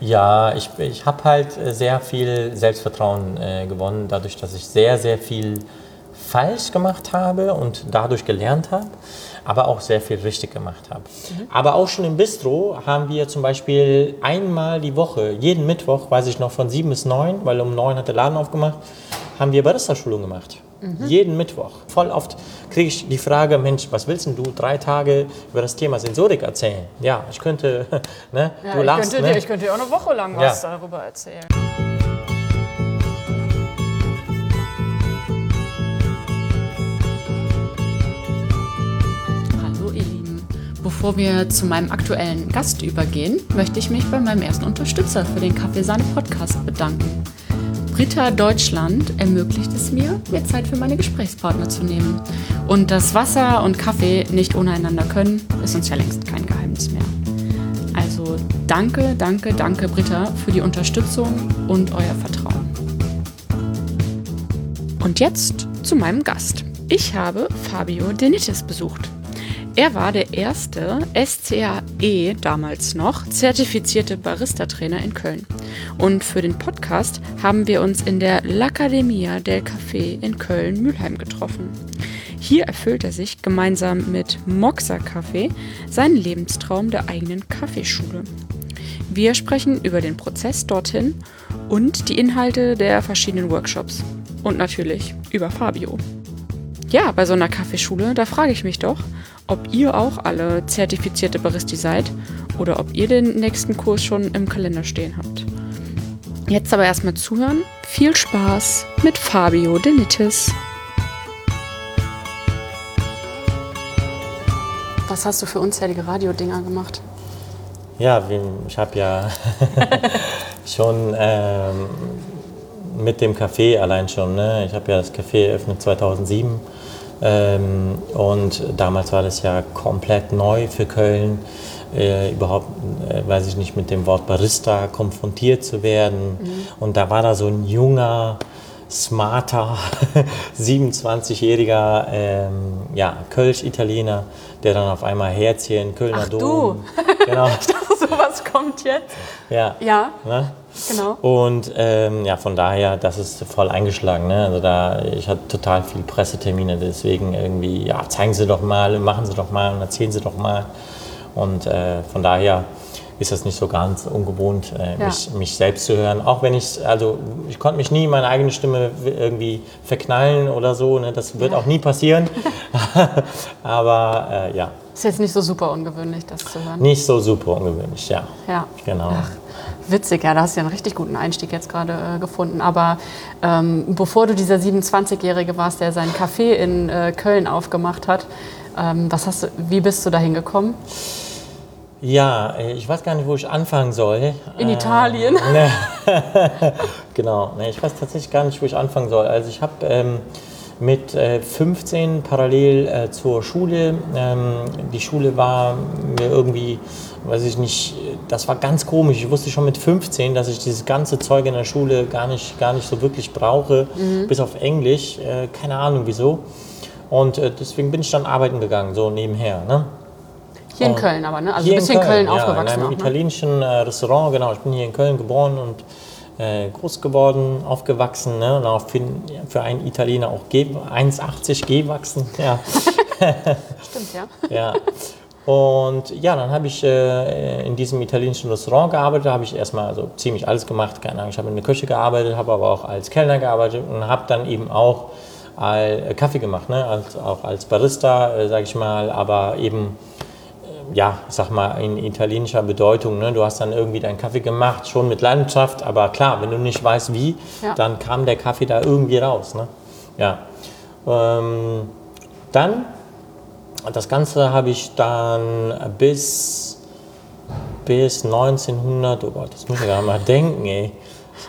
Ja, ich, ich habe halt sehr viel Selbstvertrauen äh, gewonnen, dadurch, dass ich sehr, sehr viel falsch gemacht habe und dadurch gelernt habe, aber auch sehr viel richtig gemacht habe. Mhm. Aber auch schon im Bistro haben wir zum Beispiel einmal die Woche, jeden Mittwoch, weiß ich noch, von sieben bis neun, weil um neun hat der Laden aufgemacht, haben wir Barista-Schulung gemacht. Mhm. Jeden Mittwoch. Voll oft kriege ich die Frage, Mensch, was willst denn du drei Tage über das Thema Sensorik erzählen? Ja, ich könnte, ne, ja, du ich lachst, könnte, ne? Ich könnte dir auch eine Woche lang was ja. darüber erzählen. Hallo ihr Lieben. Bevor wir zu meinem aktuellen Gast übergehen, möchte ich mich bei meinem ersten Unterstützer für den Kaffeesahne Podcast bedanken. Britta Deutschland ermöglicht es mir, mir Zeit für meine Gesprächspartner zu nehmen. Und dass Wasser und Kaffee nicht ohne einander können, ist uns ja längst kein Geheimnis mehr. Also danke, danke, danke Britta für die Unterstützung und euer Vertrauen. Und jetzt zu meinem Gast. Ich habe Fabio Denitis besucht. Er war der erste SCAE damals noch zertifizierte Barista-Trainer in Köln. Und für den Podcast haben wir uns in der L'Accademia del Café in Köln-Mülheim getroffen. Hier erfüllt er sich gemeinsam mit Moxa Café seinen Lebenstraum der eigenen Kaffeeschule. Wir sprechen über den Prozess dorthin und die Inhalte der verschiedenen Workshops. Und natürlich über Fabio. Ja, bei so einer Kaffeeschule, da frage ich mich doch, ob ihr auch alle zertifizierte Baristi seid oder ob ihr den nächsten Kurs schon im Kalender stehen habt. Jetzt aber erstmal zuhören. Viel Spaß mit Fabio Denitis. Was hast du für unzählige Radiodinger gemacht? Ja, ich habe ja schon ähm, mit dem Café allein schon. Ne? Ich habe ja das Café eröffnet 2007 ähm, und damals war das ja komplett neu für Köln, äh, überhaupt, äh, weiß ich nicht, mit dem Wort Barista konfrontiert zu werden. Mhm. Und da war da so ein junger, smarter, 27-jähriger ähm, ja, Kölsch-Italiener, der dann auf einmal Herzchen, Kölner Ach, Dom. Du. Genau. kommt jetzt. Ja. Ja. Ne? Genau. Und ähm, ja, von daher, das ist voll eingeschlagen. Ne? Also da, ich hatte total viele Pressetermine, deswegen irgendwie, ja, zeigen Sie doch mal, machen Sie doch mal und erzählen Sie doch mal. Und äh, von daher ist das nicht so ganz ungewohnt, äh, ja. mich, mich, selbst zu hören. Auch wenn ich, also ich konnte mich nie in meine eigene Stimme irgendwie verknallen oder so. Ne? Das wird ja. auch nie passieren. Aber äh, ja. Ist jetzt nicht so super ungewöhnlich, das zu hören. Nicht so super ungewöhnlich, ja. Ja. Genau. Ach, witzig, ja, da hast du ja einen richtig guten Einstieg jetzt gerade äh, gefunden. Aber ähm, bevor du dieser 27-Jährige warst, der sein Café in äh, Köln aufgemacht hat, ähm, was hast du, wie bist du dahin gekommen? Ja, äh, ich weiß gar nicht, wo ich anfangen soll. In Italien? Ne. genau, ne, ich weiß tatsächlich gar nicht, wo ich anfangen soll. Also ich habe ähm, mit äh, 15 parallel äh, zur Schule, ähm, die Schule war mir irgendwie, weiß ich nicht, das war ganz komisch. Ich wusste schon mit 15, dass ich dieses ganze Zeug in der Schule gar nicht, gar nicht so wirklich brauche, mhm. bis auf Englisch. Äh, keine Ahnung wieso. Und äh, deswegen bin ich dann arbeiten gegangen, so nebenher. Ne? Hier in Köln aber, ne? Also du bist in Köln, Köln aufgewachsen. Ja, in einem auch, ne? italienischen äh, Restaurant, genau. Ich bin hier in Köln geboren und äh, groß geworden, aufgewachsen ne? und auch für, für einen Italiener auch 1,80 gewachsen. Ja. Stimmt, ja. ja. Und ja, dann habe ich äh, in diesem italienischen Restaurant gearbeitet, Da habe ich erstmal also ziemlich alles gemacht, keine Ahnung, ich habe in der Küche gearbeitet, habe aber auch als Kellner gearbeitet und habe dann eben auch äh, Kaffee gemacht, ne? als, auch als Barista, äh, sage ich mal, aber eben ja, ich sag mal, in italienischer Bedeutung. Ne? Du hast dann irgendwie deinen Kaffee gemacht, schon mit Leidenschaft, aber klar, wenn du nicht weißt wie, ja. dann kam der Kaffee da irgendwie raus. Ne? Ja. Ähm, dann, das Ganze habe ich dann bis, bis 1900, oh Gott, das muss ich ja mal denken, ey.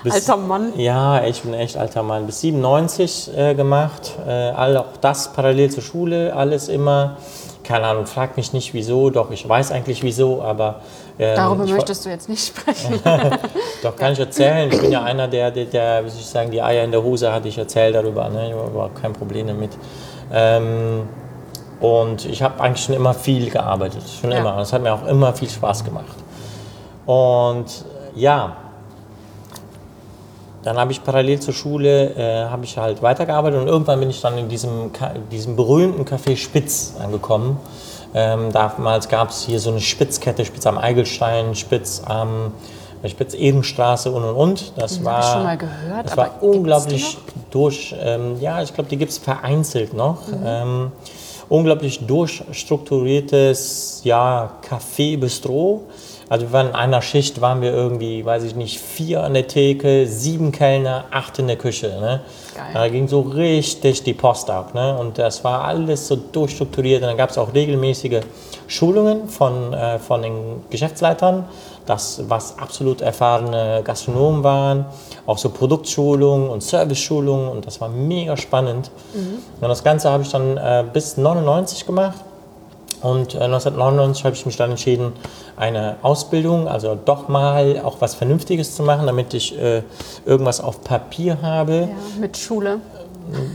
Bis, alter Mann. Ja, ich bin echt alter Mann. Bis 97 äh, gemacht, äh, all, auch das parallel zur Schule, alles immer keine Ahnung, frag mich nicht wieso, doch ich weiß eigentlich wieso, aber. Ähm, Darüber möchtest du jetzt nicht sprechen. doch, kann ich erzählen. Ich bin ja einer, der, der, der, wie soll ich sagen, die Eier in der Hose hatte. Ich erzähle darüber, ne? ich habe überhaupt kein Problem damit. Ähm, und ich habe eigentlich schon immer viel gearbeitet, schon ja. immer. Und es hat mir auch immer viel Spaß gemacht. Und ja, dann habe ich parallel zur Schule äh, habe ich halt weitergearbeitet und irgendwann bin ich dann in diesem, diesem berühmten Café Spitz angekommen. Ähm, damals gab es hier so eine Spitzkette, Spitz am Eigelstein, Spitz am Spitz Ebenstraße und und und. Das war hab ich schon mal gehört, Das aber war unglaublich durch. Ähm, ja, ich glaube, die gibt es vereinzelt noch. Ähm, unglaublich durchstrukturiertes ja, Café Bistro. Also wir waren in einer Schicht, waren wir irgendwie, weiß ich nicht, vier an der Theke, sieben Kellner, acht in der Küche. Ne? Geil. Da ging so richtig die Post ab. Ne? Und das war alles so durchstrukturiert. Und dann gab es auch regelmäßige Schulungen von, äh, von den Geschäftsleitern, das, was absolut erfahrene Gastronomen waren, auch so Produktschulungen und Serviceschulungen und das war mega spannend. Und das Ganze habe ich dann äh, bis 99 gemacht. Und äh, 1999 habe ich mich dann entschieden, eine Ausbildung, also doch mal auch was Vernünftiges zu machen, damit ich äh, irgendwas auf Papier habe. Ja, mit Schule.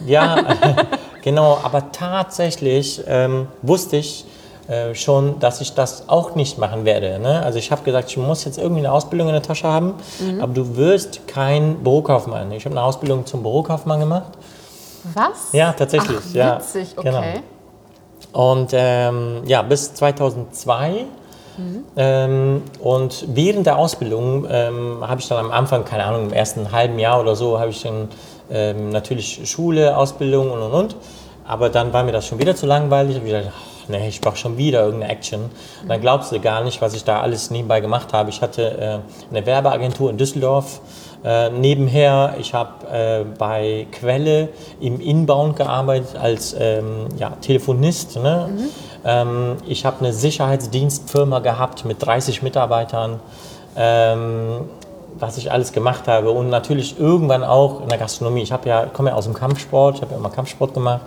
Ja, genau, aber tatsächlich ähm, wusste ich äh, schon, dass ich das auch nicht machen werde. Ne? Also ich habe gesagt, ich muss jetzt irgendwie eine Ausbildung in der Tasche haben, aber du wirst kein Bürokaufmann. Ich habe eine Ausbildung zum Bürokaufmann gemacht. Was? Ja, tatsächlich. Ach, ja, witzig, okay. genau. Und ähm, ja, bis 2002. Ähm, und während der Ausbildung ähm, habe ich dann am Anfang, keine Ahnung, im ersten halben Jahr oder so, habe ich dann ähm, natürlich Schule, Ausbildung und und und. Aber dann war mir das schon wieder zu langweilig. Ich habe gedacht, ach, nee, ich brauche schon wieder irgendeine Action. Und dann glaubst du gar nicht, was ich da alles nebenbei gemacht habe. Ich hatte äh, eine Werbeagentur in Düsseldorf. Äh, nebenher, ich habe äh, bei Quelle im Inbound gearbeitet als ähm, ja, Telefonist. Ne? Ähm, ich habe eine Sicherheitsdienstfirma gehabt mit 30 Mitarbeitern, ähm, was ich alles gemacht habe. Und natürlich irgendwann auch in der Gastronomie. Ich habe ja, komme ja aus dem Kampfsport, ich habe ja immer Kampfsport gemacht.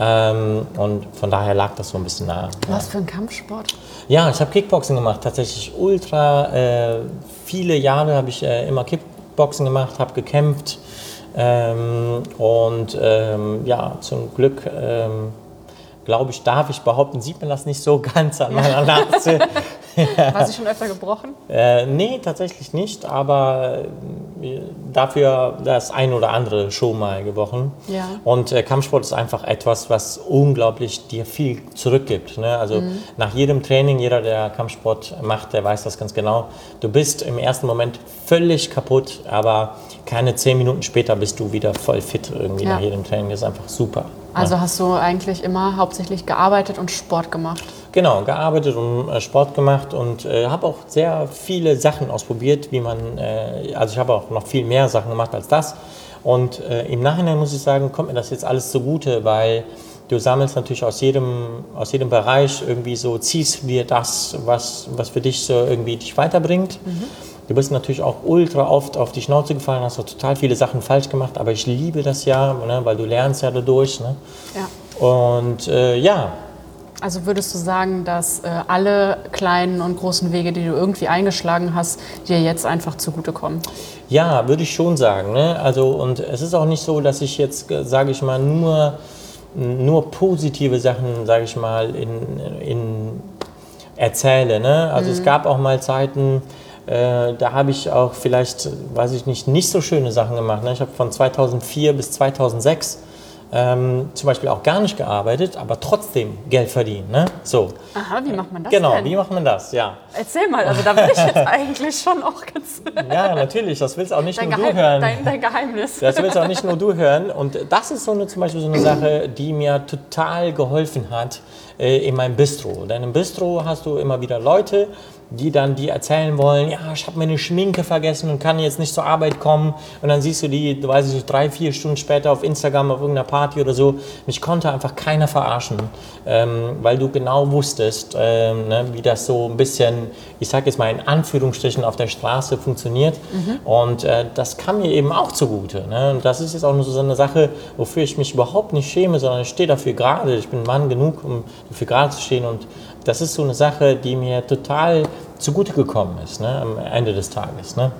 Ähm, und von daher lag das so ein bisschen nah. Was für ein Kampfsport? Ja, ich habe Kickboxen gemacht, tatsächlich ultra. Äh, viele Jahre habe ich äh, immer Kickboxen gemacht, habe gekämpft. Ähm, und ähm, ja, zum Glück, ähm, glaube ich, darf ich behaupten, sieht man das nicht so ganz an meiner Nase. Warst du schon öfter gebrochen? Äh, nee, tatsächlich nicht, aber äh, dafür das ein oder andere schon mal gebrochen. Ja. Und äh, Kampfsport ist einfach etwas, was unglaublich dir viel zurückgibt. Ne? Also Mhm. nach jedem Training, jeder, der Kampfsport macht, der weiß das ganz genau. Du bist im ersten Moment völlig kaputt, aber keine zehn Minuten später bist du wieder voll fit irgendwie Ja. nach jedem Training. Das ist einfach super. Also hast du eigentlich immer hauptsächlich gearbeitet und Sport gemacht? Genau, gearbeitet und äh, Sport gemacht und äh, habe auch sehr viele Sachen ausprobiert, wie man, äh, also ich habe auch noch viel mehr Sachen gemacht als das. Und äh, im Nachhinein muss ich sagen, kommt mir das jetzt alles zugute, weil du sammelst natürlich aus jedem, aus jedem Bereich irgendwie so, ziehst dir das, was, was für dich so irgendwie dich weiterbringt. Du bist natürlich auch ultra oft auf die Schnauze gefallen, hast auch total viele Sachen falsch gemacht, aber ich liebe das ja, ne, weil du lernst ja dadurch. Ne? Ja. Und äh, ja, Also würdest du sagen, dass äh, alle kleinen und großen Wege, die du irgendwie eingeschlagen hast, dir jetzt einfach zugutekommen? Ja, würde ich schon sagen. Ne? Also, und es ist auch nicht so, dass ich jetzt, sage ich mal, nur, nur positive Sachen, sage ich mal, in, in erzähle. Ne? Also es gab auch mal Zeiten, äh, da habe ich auch vielleicht, weiß ich nicht, nicht so schöne Sachen gemacht. Ne? Ich habe von 2004 bis 2006 ähm, zum Beispiel auch gar nicht gearbeitet, aber trotzdem Geld verdient. Ne? So. Aha, wie macht man das Genau, denn? wie macht man das? Ja. Erzähl mal, also da bin ich jetzt eigentlich schon auch ganz... ja, natürlich, das willst auch nicht Dein, nur du Geheim, hören. dein, dein Geheimnis. Das willst auch nicht nur du hören. Und das ist so eine, zum Beispiel so eine Sache, die mir total geholfen hat in meinem Bistro. Denn im Bistro hast du immer wieder Leute, die dann dir erzählen wollen, ja, ich habe meine Schminke vergessen und kann jetzt nicht zur Arbeit kommen. Und dann siehst du die, du weiß ich nicht, drei, vier Stunden später auf Instagram auf irgendeiner Party oder so. Mich konnte einfach keiner verarschen, ähm, weil du genau wusstest, ähm, ne, wie das so ein bisschen, ich sage jetzt mal in Anführungsstrichen, auf der Straße funktioniert. Und äh, das kam mir eben auch zugute. Ne? Und das ist jetzt auch nur so eine Sache, wofür ich mich überhaupt nicht schäme, sondern ich stehe dafür gerade. Ich bin Mann genug, um dafür gerade zu stehen. Und das ist so eine Sache, die mir total zugute gekommen ist ne? am Ende des Tages. Ne?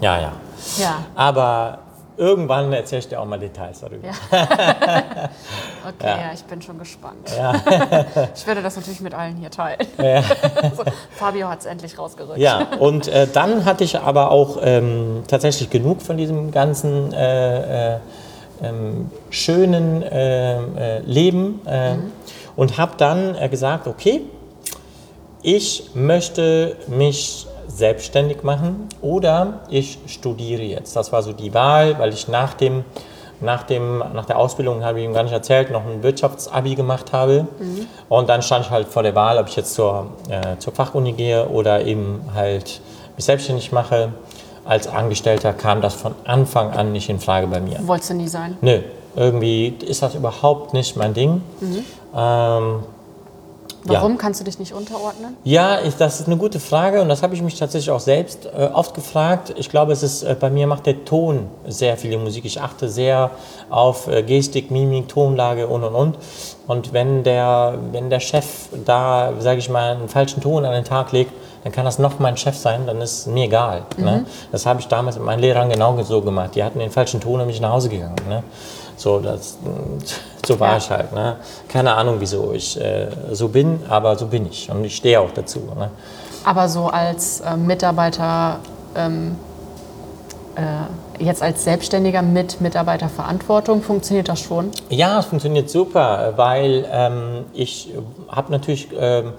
Ja, ja. Ja. Aber irgendwann erzähle ich dir auch mal Details darüber. Ja. okay, ja. ja. ich bin schon gespannt. Ja. ich werde das natürlich mit allen hier teilen. So, Fabio hat es endlich rausgerückt. Ja, und äh, dann hatte ich aber auch ähm, tatsächlich genug von diesem ganzen äh, äh, ähm, schönen äh, äh, Leben äh, mhm. Und habe dann gesagt, okay, ich möchte mich selbstständig machen oder ich studiere jetzt. Das war so die Wahl, weil ich nach, dem, nach, dem, nach der Ausbildung, habe ich ihm gar nicht erzählt, noch ein Wirtschaftsabi gemacht habe. Mhm. Und dann stand ich halt vor der Wahl, ob ich jetzt zur, äh, zur Fachuni gehe oder eben halt mich selbstständig mache. Als Angestellter kam das von Anfang an nicht in Frage bei mir. Wolltest du nie sein? Nö, irgendwie ist das überhaupt nicht mein Ding. Mhm. Ähm, Warum ja. kannst du dich nicht unterordnen? Ja, ich, das ist eine gute Frage und das habe ich mich tatsächlich auch selbst äh, oft gefragt. Ich glaube, es ist äh, bei mir macht der Ton sehr viel Musik. Ich achte sehr auf äh, Gestik, Mimik, Tonlage und und und. Und wenn der, wenn der Chef da, sage ich mal, einen falschen Ton an den Tag legt, dann kann das noch mein Chef sein, dann ist mir egal. Ne? Mhm. Ne? Das habe ich damals mit meinen Lehrern genau so gemacht. Die hatten den falschen Ton und bin ich nach Hause gegangen. Ne? So, das, so war ja. ich halt. Ne? Keine Ahnung, wieso ich äh, so bin, aber so bin ich und ich stehe auch dazu. Ne? Aber so als äh, Mitarbeiter, ähm, äh, jetzt als Selbstständiger mit Mitarbeiterverantwortung, funktioniert das schon? Ja, es funktioniert super, weil ähm, ich habe natürlich ähm,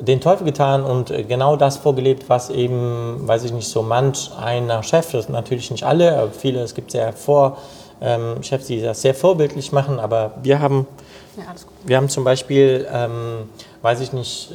den Teufel getan und genau das vorgelebt, was eben, weiß ich nicht, so manch einer Chef, das sind natürlich nicht alle, aber viele, es gibt sehr vor ähm, Chefs, die das sehr vorbildlich machen, aber wir haben, ja, wir haben zum Beispiel, ähm, weiß ich nicht,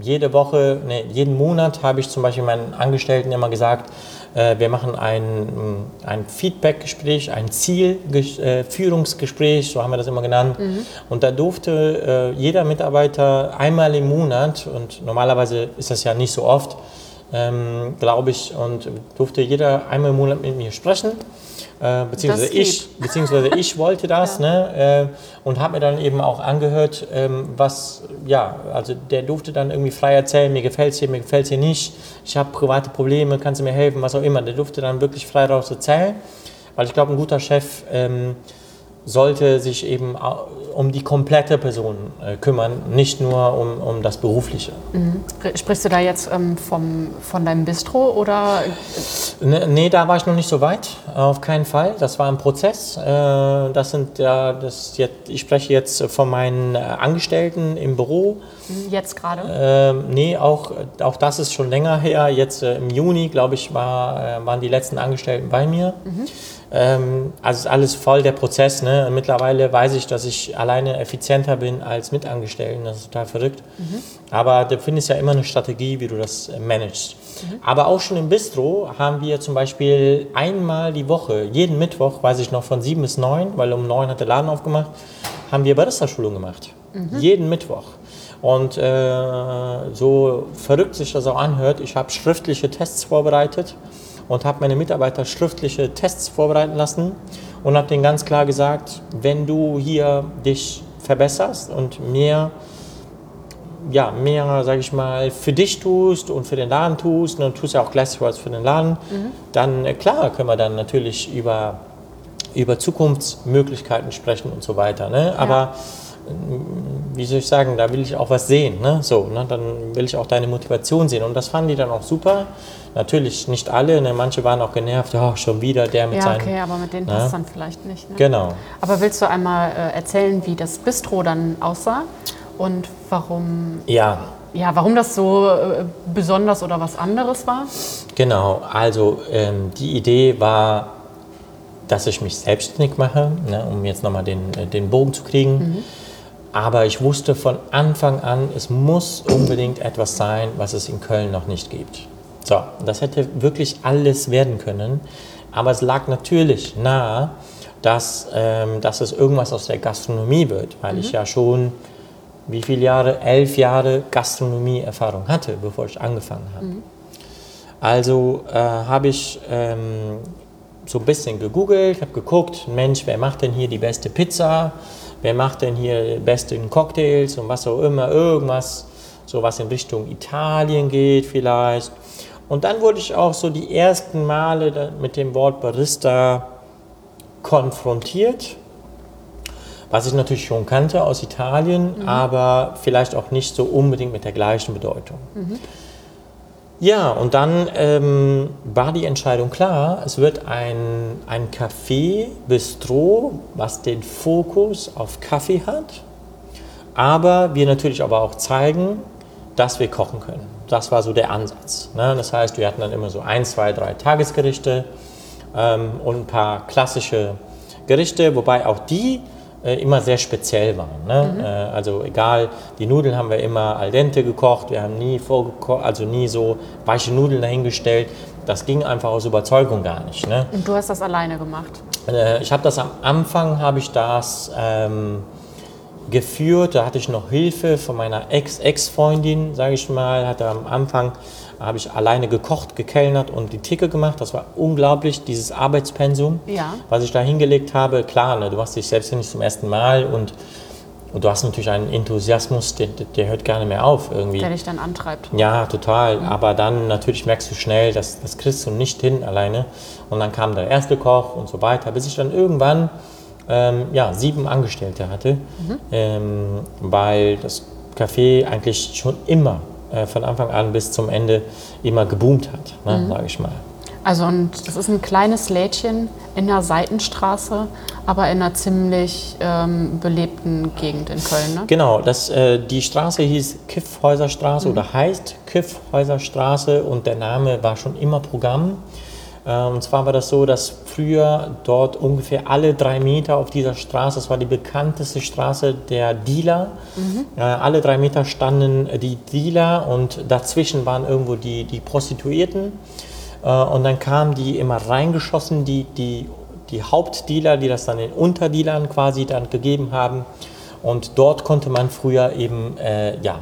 jede Woche, nee, jeden Monat habe ich zum Beispiel meinen Angestellten immer gesagt, äh, wir machen ein, ein Feedback-Gespräch, ein Zielführungsgespräch, äh, so haben wir das immer genannt. Mhm. Und da durfte äh, jeder Mitarbeiter einmal im Monat, und normalerweise ist das ja nicht so oft, ähm, glaube ich, und durfte jeder einmal im Monat mit mir sprechen. Äh, beziehungsweise, ich, beziehungsweise ich wollte das ja. ne, äh, und habe mir dann eben auch angehört, ähm, was, ja, also der durfte dann irgendwie frei erzählen, mir gefällt es hier, mir gefällt es hier nicht, ich habe private Probleme, kannst du mir helfen, was auch immer. Der durfte dann wirklich frei raus erzählen, weil ich glaube, ein guter Chef ähm, sollte sich eben um die komplette Person äh, kümmern, nicht nur um, um das Berufliche. Mhm. Sprichst du da jetzt ähm, vom, von deinem Bistro oder? Ne, nee, da war ich noch nicht so weit, auf keinen Fall. Das war ein Prozess. Äh, das sind ja, das jetzt, ich spreche jetzt von meinen äh, Angestellten im Büro. Mhm, jetzt gerade? Ähm, nee, auch, auch das ist schon länger her. Jetzt äh, im Juni, glaube ich, war, waren die letzten Angestellten bei mir. Mhm. Ähm, also ist alles voll der Prozess. Ne? Mittlerweile weiß ich, dass ich alleine effizienter bin als Mitangestellten. Das ist total verrückt. Mhm. Aber du findest ja immer eine Strategie, wie du das äh, managst. Mhm. Aber auch schon im Bistro haben wir zum Beispiel einmal die Woche, jeden Mittwoch, weiß ich noch, von sieben bis neun, weil um neun hat der Laden aufgemacht, haben wir Barista-Schulung gemacht. Mhm. Jeden Mittwoch. Und äh, so verrückt sich das auch anhört, ich habe schriftliche Tests vorbereitet und habe meine Mitarbeiter schriftliche Tests vorbereiten lassen und habe denen ganz klar gesagt, wenn du hier dich verbesserst und mehr ja, mehr, sage ich mal, für dich tust und für den Laden tust, und dann tust du ja auch gleichzeitig was für den Laden, mhm. dann äh, klar können wir dann natürlich über, über Zukunftsmöglichkeiten sprechen und so weiter. Ne? Aber ja wie soll ich sagen, da will ich auch was sehen. Ne? So, ne? Dann will ich auch deine Motivation sehen. Und das fanden die dann auch super. Natürlich nicht alle, ne? manche waren auch genervt, oh, schon wieder der mit ja, seinen... Ja, okay, aber mit denen ne? passt dann vielleicht nicht. Ne? Genau. Aber willst du einmal äh, erzählen, wie das Bistro dann aussah und warum... Ja. Ja, warum das so äh, besonders oder was anderes war? Genau, also ähm, die Idee war, dass ich mich selbstständig mache, ne, um jetzt nochmal den, äh, den Bogen zu kriegen. Mhm aber ich wusste von Anfang an, es muss unbedingt etwas sein, was es in Köln noch nicht gibt. So, das hätte wirklich alles werden können. Aber es lag natürlich nahe, dass, ähm, dass es irgendwas aus der Gastronomie wird, weil mhm. ich ja schon, wie viele Jahre? Elf Jahre Gastronomie-Erfahrung hatte, bevor ich angefangen habe. Mhm. Also äh, habe ich ähm, so ein bisschen gegoogelt, habe geguckt, Mensch, wer macht denn hier die beste Pizza? wer macht denn hier die besten Cocktails und was auch immer, irgendwas, so was in Richtung Italien geht vielleicht. Und dann wurde ich auch so die ersten Male mit dem Wort Barista konfrontiert, was ich natürlich schon kannte aus Italien, aber vielleicht auch nicht so unbedingt mit der gleichen Bedeutung. Ja, und dann ähm, war die Entscheidung klar, es wird ein, ein Café, Bistro, was den Fokus auf Kaffee hat, aber wir natürlich aber auch zeigen, dass wir kochen können. Das war so der Ansatz. Ne? Das heißt, wir hatten dann immer so ein, zwei, drei Tagesgerichte ähm, und ein paar klassische Gerichte, wobei auch die äh, immer sehr speziell waren. Ne? Äh, also egal, die Nudeln haben wir immer al dente gekocht, wir haben nie vorgekocht, also nie so weiche Nudeln dahingestellt. Das ging einfach aus Überzeugung gar nicht. Ne? Und du hast das alleine gemacht. Äh, ich habe das am Anfang, habe ich das ähm, geführt, da hatte ich noch Hilfe von meiner Ex-Ex-Freundin, sage ich mal, hatte am Anfang habe ich alleine gekocht, gekellnert und die Theke gemacht. Das war unglaublich, dieses Arbeitspensum, Ja. was ich da hingelegt habe. Klar, ne, du machst dich selbstständig zum ersten Mal und, und du hast natürlich einen Enthusiasmus, der, der- hört gar nicht mehr auf irgendwie. Der dich dann antreibt. Ja, total. Aber dann natürlich merkst du schnell, dass das kriegst du nicht hin alleine. Und dann kam der erste Koch und so weiter, bis ich dann irgendwann ähm, ja, sieben Angestellte hatte, ähm, weil das Café eigentlich schon immer äh, von Anfang an bis zum Ende immer geboomt hat, ne, sage ich mal. Also und das ist ein kleines Lädchen in der Seitenstraße, aber in einer ziemlich ähm, belebten Gegend in Köln. Ne? Genau, das, äh, die Straße hieß Kiffhäuserstraße oder heißt Kiffhäuserstraße und der Name war schon immer Programm. Äh, und zwar war das so, dass früher dort ungefähr alle drei Meter auf dieser Straße, das war die bekannteste Straße der Dealer, äh, alle drei Meter standen äh, die Dealer und dazwischen waren irgendwo die, die Prostituierten. Äh, Und dann kamen die immer reingeschossen, die, die, die Hauptdealer, die das dann den Unterdealern quasi dann gegeben haben. Und dort konnte man früher eben äh, ja,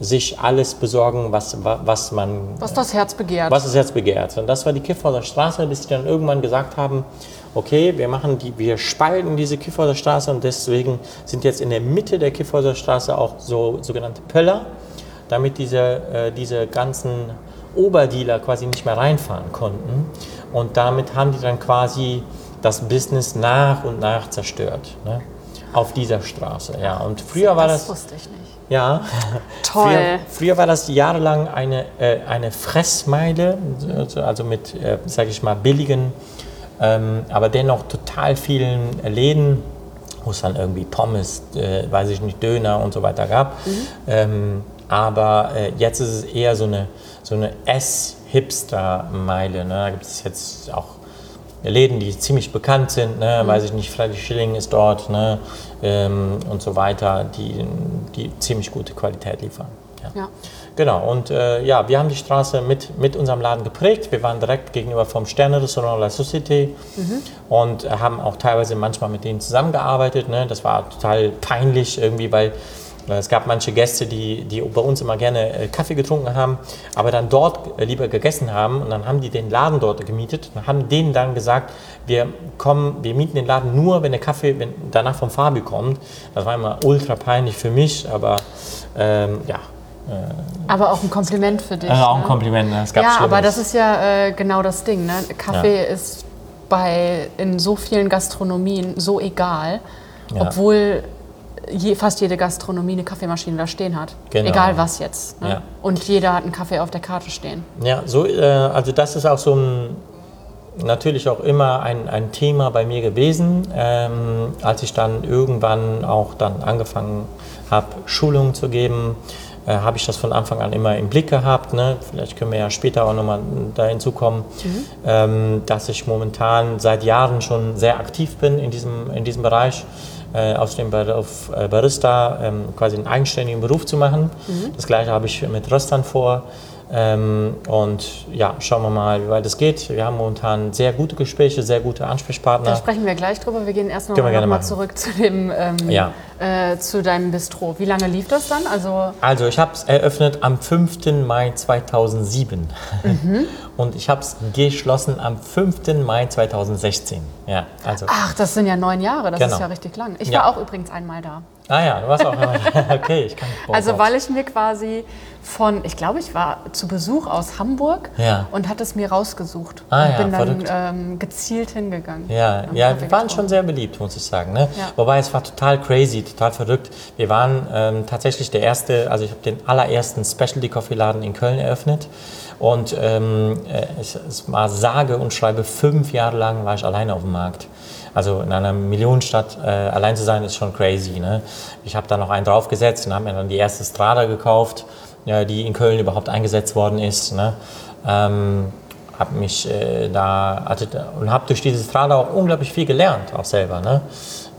sich alles besorgen, was, wa- was man Was das Herz begehrt. was das Herz begehrt. Und das war die Kiffhauser Straße, bis sie dann irgendwann gesagt haben, okay, wir machen die, wir spalten diese Kiffhauser Straße und deswegen sind jetzt in der Mitte der Kiffhauser Straße auch so sogenannte Pöller, damit diese, äh, diese ganzen Oberdealer quasi nicht mehr reinfahren konnten. Und damit haben die dann quasi das Business nach und nach zerstört. Ne? Auf dieser Straße, ja. Und früher war das, wusste ich nicht. Ja, Toll. Früher, früher war das jahrelang eine, äh, eine Fressmeile, also- mit, äh, sage ich mal, billigen, ähm, aber dennoch total vielen Läden, wo es dann irgendwie Pommes, äh, weiß ich nicht, Döner und so weiter gab. Ähm, aber äh, jetzt ist es eher so eine, so eine Ess-Hipster-Meile. Ne? Da gibt es jetzt auch Läden, die ziemlich bekannt sind, ne? weiß ich nicht, Freddy Schilling ist dort ne? ähm, und so weiter, die, die ziemlich gute Qualität liefern. Ja. Ja. Genau, und äh, ja, wir haben die Straße mit, mit unserem Laden geprägt. Wir waren direkt gegenüber vom Sterne-Restaurant La Société und äh, haben auch teilweise manchmal mit denen zusammengearbeitet. Ne? Das war total peinlich irgendwie, weil es gab manche Gäste, die, die bei uns immer gerne äh, Kaffee getrunken haben, aber dann dort äh, lieber gegessen haben und dann haben die den Laden dort gemietet und haben denen dann gesagt, wir kommen, wir mieten den Laden nur, wenn der Kaffee wenn danach vom Fabi kommt. Das war immer ultra peinlich für mich, aber ähm, ja. Aber auch ein Kompliment für dich. Also auch ein ne? Kompliment, ne? es gab Ja, aber Schlimmeres. das ist ja äh, genau das Ding. Ne? Kaffee ist bei in so vielen Gastronomien so egal, Ja. obwohl je, fast jede Gastronomie eine Kaffeemaschine da stehen hat. Genau. Egal was jetzt. Ne? Ja. Und jeder hat einen Kaffee auf der Karte stehen. Ja, so, äh, also das ist auch so ein, natürlich auch immer ein, ein Thema bei mir gewesen, ähm, als ich dann irgendwann auch dann angefangen habe, Schulungen zu geben, äh, habe ich das von Anfang an immer im Blick gehabt. Ne? Vielleicht können wir ja später auch nochmal da hinzukommen, ähm, dass ich momentan seit Jahren schon sehr aktiv bin in diesem, in diesem Bereich. Äh, aus dem Beruf Barista ähm, quasi einen eigenständigen Beruf zu machen. Das gleiche habe ich mit Röstern vor. Ähm, und ja, schauen wir mal, wie weit es geht. Wir haben momentan sehr gute Gespräche, sehr gute Da Ansprechpartner. sprechen wir gleich drüber. Wir gehen erst noch mal, noch mal zurück zu, dem, ähm, Ja. äh, zu deinem Bistro. Wie lange lief das dann? Also Also ich habe es eröffnet am 5. Mai 2007 Mhm. und ich habe es geschlossen am 5. Mai 2016. Ja, also Ach, das sind ja neun Jahre, das Genau. ist ja richtig lang. Ich Ja. war auch übrigens einmal da. Ah ja, du warst auch immer. okay, ich kann. Oh also, Gott. weil ich mir quasi von, ich glaube, ich war zu Besuch aus Hamburg ja. und hatte es mir rausgesucht. Ah, und ja, bin dann ähm, gezielt hingegangen. Ja, ja wir waren schon sehr beliebt, muss ich sagen. Ne? Ja. Wobei es war total crazy, total verrückt. Wir waren ähm, tatsächlich der erste, also ich habe den allerersten Specialty Coffee Laden in Köln eröffnet. Und ähm, äh, es, es war sage und schreibe fünf Jahre lang war ich alleine auf dem Markt. Also in einer Millionenstadt äh, allein zu sein, ist schon crazy. Ne? Ich habe da noch einen draufgesetzt und habe mir dann die erste Strada gekauft, äh, die in Köln überhaupt eingesetzt worden ist. Ne? Ähm, habe mich äh, da hatte, und habe durch diese Strada auch unglaublich viel gelernt, auch selber. Ne?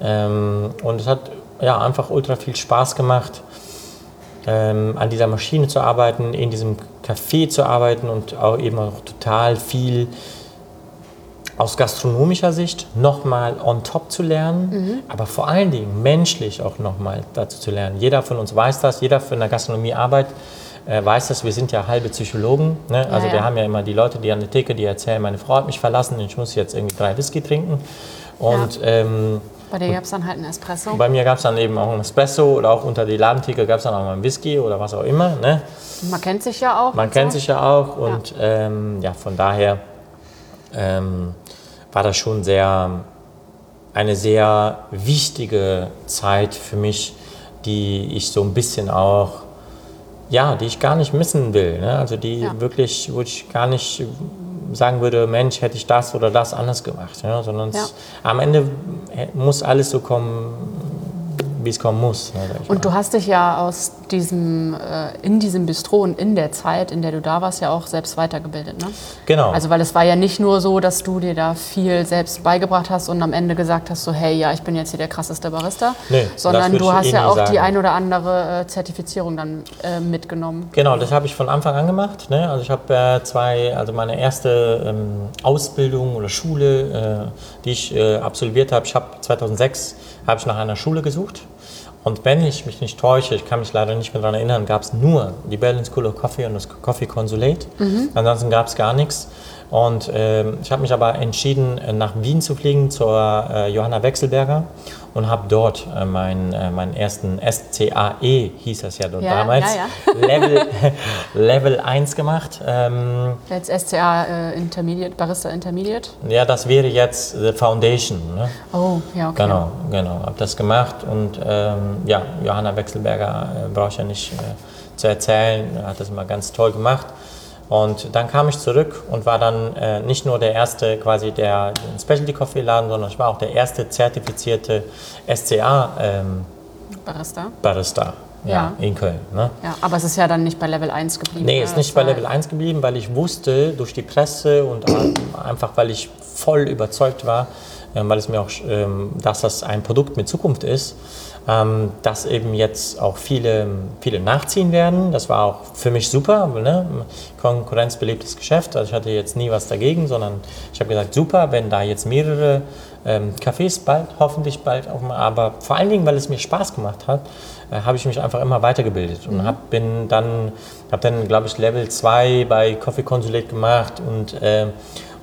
Ähm, und es hat ja einfach ultra viel Spaß gemacht, ähm, an dieser Maschine zu arbeiten, in diesem Café zu arbeiten und auch eben auch total viel aus gastronomischer Sicht nochmal on top zu lernen, mhm. aber vor allen Dingen menschlich auch nochmal dazu zu lernen. Jeder von uns weiß das, jeder für eine Gastronomie arbeitet, äh, weiß das, wir sind ja halbe Psychologen. Ne? Also ja, wir haben ja immer die Leute, die an der Theke, die erzählen, meine Frau hat mich verlassen, ich muss jetzt irgendwie drei Whisky trinken. Und, ja. ähm, bei dir gab es dann halt einen Espresso? Bei mir gab es dann eben auch einen Espresso oder auch unter die Ladentheke gab es dann auch mal einen Whisky oder was auch immer. Ne? Man kennt sich ja auch. Man kennt so. sich ja auch und ja, ähm, ja von daher ähm, war das schon sehr, eine sehr wichtige Zeit für mich, die ich so ein bisschen auch, ja, die ich gar nicht missen will. Ne? Also die ja. wirklich, wo ich gar nicht sagen würde, Mensch, hätte ich das oder das anders gemacht. Ja? Sondern ja. Es, am Ende muss alles so kommen, wie es kommen muss. Ne, und du hast dich ja aus diesem, äh, in diesem Bistro und in der Zeit, in der du da warst, ja auch selbst weitergebildet, ne? Genau. Also weil es war ja nicht nur so, dass du dir da viel selbst beigebracht hast und am Ende gesagt hast, so hey, ja, ich bin jetzt hier der krasseste Barista, nee, sondern du hast eh ja auch sagen. die ein oder andere äh, Zertifizierung dann äh, mitgenommen. Genau, das habe ich von Anfang an gemacht. Ne? Also ich habe äh, zwei, also meine erste ähm, Ausbildung oder Schule, die ich absolviert habe, ich habe 2006 habe ich nach einer Schule gesucht und wenn ich mich nicht täusche, ich kann mich leider nicht mehr daran erinnern, gab es nur die Berlin School of Coffee und das Coffee Consulate. Mhm. Ansonsten gab es gar nichts. Und äh, ich habe mich aber entschieden, äh, nach Wien zu fliegen zur äh, Johanna Wechselberger und habe dort äh, meinen, äh, meinen ersten SCAE, hieß das ja, dort ja damals, ja, ja. Level, Level 1 gemacht. Ähm, jetzt SCA äh, Intermediate, Barista Intermediate? Ja, das wäre jetzt The Foundation. Ne? Oh, ja, okay. Genau, genau, habe das gemacht und ähm, ja, Johanna Wechselberger brauche ich ja nicht zu erzählen, hat das immer ganz toll gemacht. Und dann kam ich zurück und war dann äh, nicht nur der erste quasi der Specialty Coffee Laden, sondern ich war auch der erste zertifizierte SCA ähm, Barista. Barista. Ja, ja, in Köln. Ne? Ja, aber es ist ja dann nicht bei Level 1 geblieben. Nee, es ist nicht bei Level 1 geblieben, weil ich wusste durch die Presse und einfach weil ich voll überzeugt war, ähm, weil es mir auch, ähm, dass das ein Produkt mit Zukunft ist, ähm, dass eben jetzt auch viele, viele nachziehen werden. Das war auch für mich super. Ne? Konkurrenzbelebtes Geschäft. Also ich hatte jetzt nie was dagegen, sondern ich habe gesagt, super, wenn da jetzt mehrere ähm, Cafés bald, hoffentlich bald auch mal, aber vor allen Dingen, weil es mir Spaß gemacht hat, äh, habe ich mich einfach immer weitergebildet und mhm. hab, bin dann, habe dann, glaube ich, Level 2 bei Coffee Consulate gemacht und äh,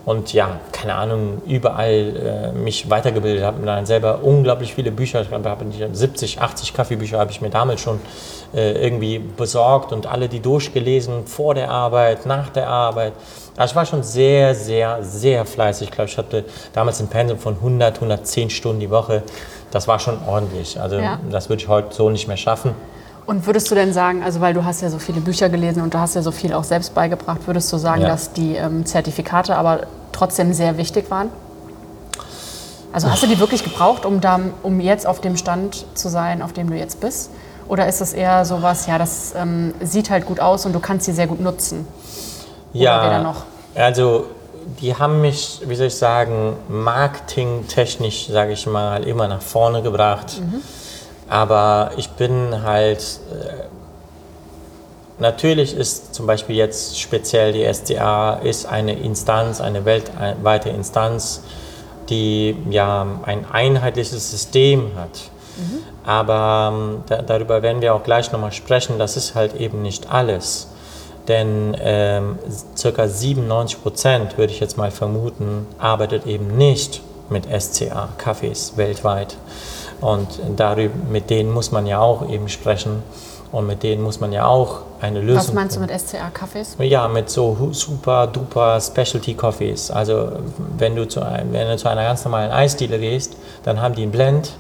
und ja, keine Ahnung, überall äh, mich weitergebildet, habe dann selber unglaublich viele Bücher, ich glaube, habe 70, 80 Kaffeebücher habe ich mir damals schon äh, irgendwie besorgt und alle die durchgelesen, vor der Arbeit, nach der Arbeit. Also ich war schon sehr, sehr, sehr fleißig. Ich glaube, ich hatte damals ein Pensum von 100, 110 Stunden die Woche. Das war schon ordentlich. Also ja. das würde ich heute so nicht mehr schaffen. Und würdest du denn sagen, also weil du hast ja so viele Bücher gelesen und du hast ja so viel auch selbst beigebracht, würdest du sagen, ja. dass die ähm, Zertifikate aber trotzdem sehr wichtig waren? Also hast du die wirklich gebraucht, um, da, um jetzt auf dem Stand zu sein, auf dem du jetzt bist? Oder ist es eher sowas, ja, das ähm, sieht halt gut aus und du kannst sie sehr gut nutzen? Ja, noch? also die haben mich, wie soll ich sagen, marketingtechnisch, sage ich mal, immer nach vorne gebracht. Mhm aber ich bin halt, äh, natürlich ist zum Beispiel jetzt speziell die SDA ist eine Instanz, eine weltweite Instanz, die ja ein einheitliches System hat. Mhm. Aber ähm, da, darüber werden wir auch gleich nochmal sprechen. Das ist halt eben nicht alles. Denn ähm, circa 97 Prozent, würde ich jetzt mal vermuten, arbeitet eben nicht mit SCA-Cafés weltweit. Und darüber, mit denen muss man ja auch eben sprechen. Und mit denen muss man ja auch eine Lösung Was meinst du mit SCA-Kaffees? Ja, mit so super duper Specialty Coffees. Also wenn du zu, wenn du zu einer ganz normalen Eisdiele gehst, dann haben die einen Blend.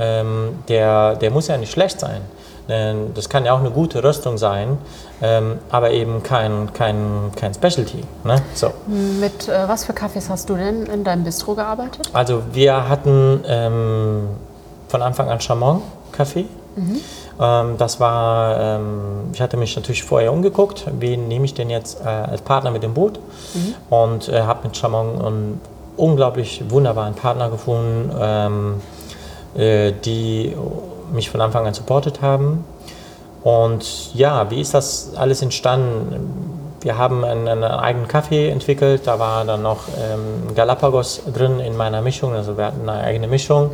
Ähm, der, der muss ja nicht schlecht sein. Denn das kann ja auch eine gute Röstung sein, ähm, aber eben kein, kein, kein Specialty. Ne? So. Mit äh, was für Kaffees hast du denn in deinem Bistro gearbeitet? Also wir hatten ähm, von Anfang an Chamon Kaffee. Ähm, das war, ähm, ich hatte mich natürlich vorher umgeguckt, wen nehme ich denn jetzt äh, als Partner mit dem Boot und äh, habe mit Chamon einen unglaublich wunderbaren Partner gefunden, ähm, äh, die mich von Anfang an supportet haben. Und ja, wie ist das alles entstanden? Wir haben einen, einen eigenen Kaffee entwickelt, da war dann noch ähm, Galapagos drin in meiner Mischung, also wir hatten eine eigene Mischung.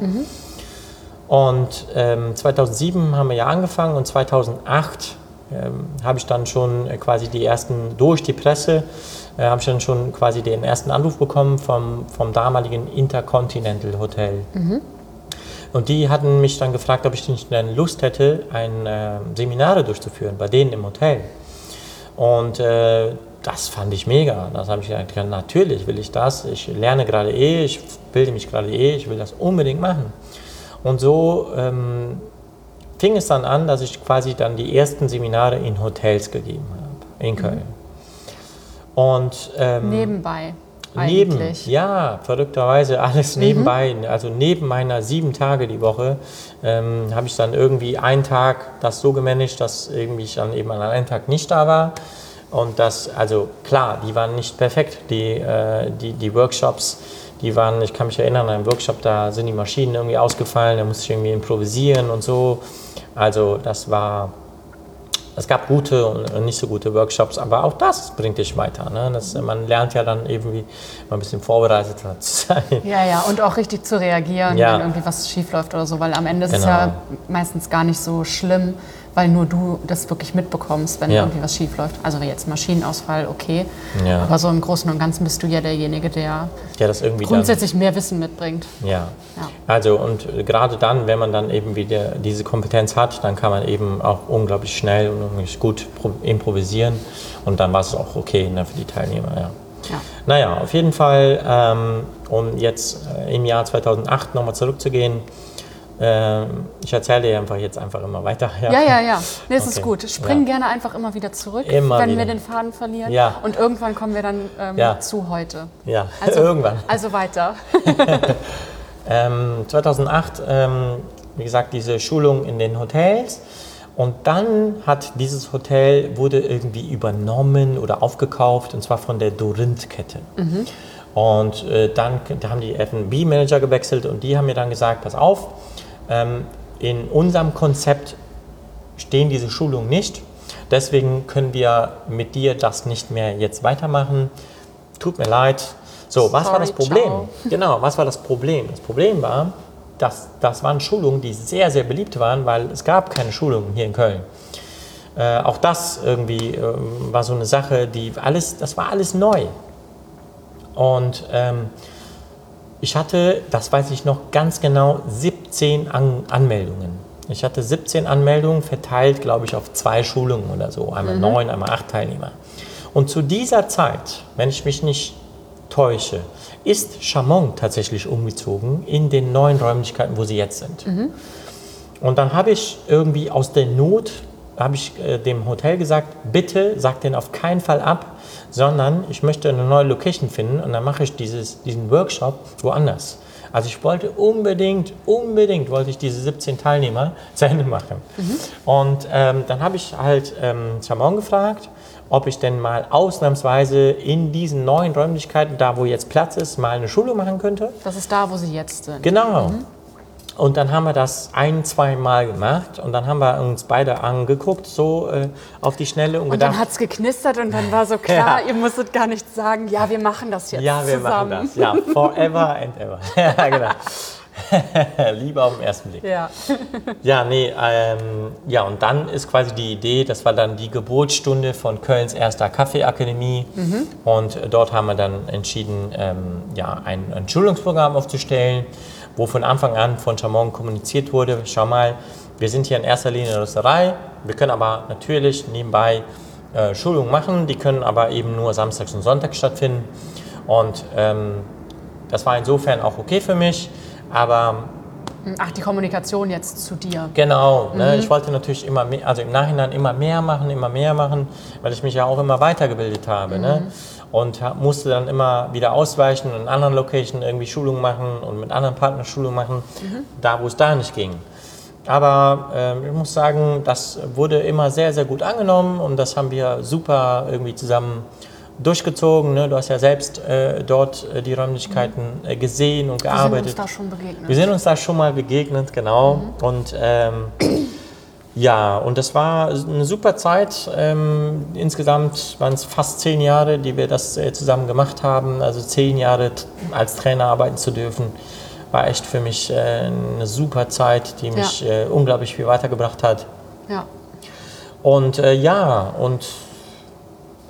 Und ähm, 2007 haben wir ja angefangen und 2008 ähm, habe ich dann schon äh, quasi die ersten, durch die Presse, äh, habe ich dann schon quasi den ersten Anruf bekommen vom, vom damaligen Intercontinental Hotel. Und die hatten mich dann gefragt, ob ich nicht dann Lust hätte, ein äh, Seminare durchzuführen bei denen im Hotel. Und äh, das fand ich mega. Das habe ich gesagt, ja, natürlich will ich das. Ich lerne gerade eh, ich bilde mich gerade eh, ich will das unbedingt machen. Und so ähm, fing es dann an, dass ich quasi dann die ersten Seminare in Hotels gegeben habe, in Köln. Und ähm, Nebenbei. Neben, Eigentlich. ja, verrückterweise alles nebenbei. Also neben meiner sieben Tage die Woche ähm, habe ich dann irgendwie einen Tag das so gemanagt, dass irgendwie ich dann eben an einem Tag nicht da war. Und das, also klar, die waren nicht perfekt. Die, äh, die, die Workshops, die waren, ich kann mich erinnern, an einem Workshop, da sind die Maschinen irgendwie ausgefallen, da musste ich irgendwie improvisieren und so. Also das war, es gab gute und nicht so gute Workshops, aber auch das bringt dich weiter. Ne? Das, man lernt ja dann irgendwie mal ein bisschen vorbereiteter zu sein. Ja, ja, und auch richtig zu reagieren, Ja. wenn irgendwie was schief läuft oder so, weil am Ende ist es Genau. ja meistens gar nicht so schlimm, weil nur du das wirklich mitbekommst, wenn Ja. irgendwie was schief läuft. Also jetzt Maschinenausfall, okay, Ja. aber so im Großen und Ganzen bist du ja derjenige, der Ja, das irgendwie dann, grundsätzlich mehr Wissen mitbringt. ja. Ja. Also und gerade dann, wenn man dann eben wieder diese Kompetenz hat, dann kann man eben auch unglaublich schnell und unglaublich gut pro- improvisieren und dann war es auch okay ne, für die Teilnehmer. Ja. Ja. Naja, auf jeden Fall, ähm, um jetzt äh, im Jahr 2008 nochmal zurückzugehen, ähm, ich erzähle dir einfach jetzt einfach immer weiter. Ja, ja, ja. Nee, es ist Okay. gut. Spring Ja. gerne einfach immer wieder zurück, Immer wenn wieder. wir den Faden verlieren. Ja. Und irgendwann kommen wir dann ähm, Ja. zu heute. Ja, Also, irgendwann. Also weiter. Ähm, 2008, ähm, wie gesagt, diese Schulung in den Hotels. Und dann hat dieses Hotel, wurde irgendwie übernommen oder aufgekauft, und zwar von der Dorint-Kette. Und äh, dann da haben die F&B-Manager gewechselt und die haben mir dann gesagt, pass auf, in unserem Konzept stehen diese Schulungen nicht. Deswegen können wir mit dir das nicht mehr jetzt weitermachen. Tut mir leid. So, was war das Sorry, Problem? ciao. Genau, was war das Problem? Das Problem war, dass das waren Schulungen, die sehr, sehr beliebt waren, weil es gab keine Schulungen hier in Köln. Äh, auch das irgendwie ähm, war so eine Sache, die alles, das war alles neu. Und ähm, ich hatte, das weiß ich noch ganz genau, 17 An Anmeldungen. Ich hatte 17 Anmeldungen verteilt, glaube ich, auf zwei Schulungen oder so. Einmal neun, einmal acht Teilnehmer. Und zu dieser Zeit, wenn ich mich nicht täusche, ist Chamon tatsächlich umgezogen in den neuen Räumlichkeiten, wo sie jetzt sind. Und dann habe ich irgendwie aus der Not, habe ich äh, dem Hotel gesagt, bitte sagt den auf keinen Fall ab, sondern ich möchte eine neue Location finden und dann mache ich dieses, diesen Workshop woanders. Also ich wollte unbedingt, unbedingt wollte ich diese 17 Teilnehmer zu Ende machen. Und ähm, dann habe ich halt ähm, Chamon gefragt, ob ich denn mal ausnahmsweise in diesen neuen Räumlichkeiten, da wo jetzt Platz ist, mal eine Schulung machen könnte. Das ist da, wo sie jetzt sind. Genau. Und dann haben wir das ein, zwei Mal gemacht und dann haben wir uns beide angeguckt, so äh, auf die Schnelle und, Und gedacht, dann hat es geknistert und dann war so klar, Ja. ihr musstet gar nicht sagen, ja, wir machen das jetzt ja, wir zusammen. machen das. Ja, forever and ever. ja, genau. Liebe auf den ersten Blick. Ja. Ja, nee, ähm, ja, und dann ist quasi die Idee, das war dann die Geburtsstunde von Kölns erster Kaffeeakademie. Und dort haben wir dann entschieden, ähm, ja, ein, ein Schulungsprogramm aufzustellen, wo von Anfang an von Chamon kommuniziert wurde, schau mal, wir sind hier in erster Linie eine Rösterei, wir können aber natürlich nebenbei äh, Schulungen machen, die können aber eben nur samstags und sonntags stattfinden. Und ähm, das war insofern auch okay für mich, aber Ach, die Kommunikation jetzt zu dir. Genau, ne? ich wollte natürlich immer mehr, also im Nachhinein immer mehr machen, immer mehr machen, weil ich mich ja auch immer weitergebildet habe. Ne? Und musste dann immer wieder ausweichen und in anderen Locations irgendwie Schulungen machen und mit anderen Partnern Schulungen machen, da wo es da nicht ging. Aber ähm, ich muss sagen, das wurde immer sehr, sehr gut angenommen und das haben wir super irgendwie zusammen durchgezogen. Ne? Du hast ja selbst äh, dort äh, die Räumlichkeiten äh, gesehen und Wir sind gearbeitet. uns da schon begegnet. Wir sind uns da schon mal begegnet, genau. Und ähm, ja, und das war eine super Zeit. Ähm, insgesamt waren es fast zehn Jahre, die wir das äh, zusammen gemacht haben. Also zehn Jahre als Trainer arbeiten zu dürfen, war echt für mich äh, eine super Zeit, die mich äh, unglaublich viel weitergebracht hat. Ja. Und äh, ja, und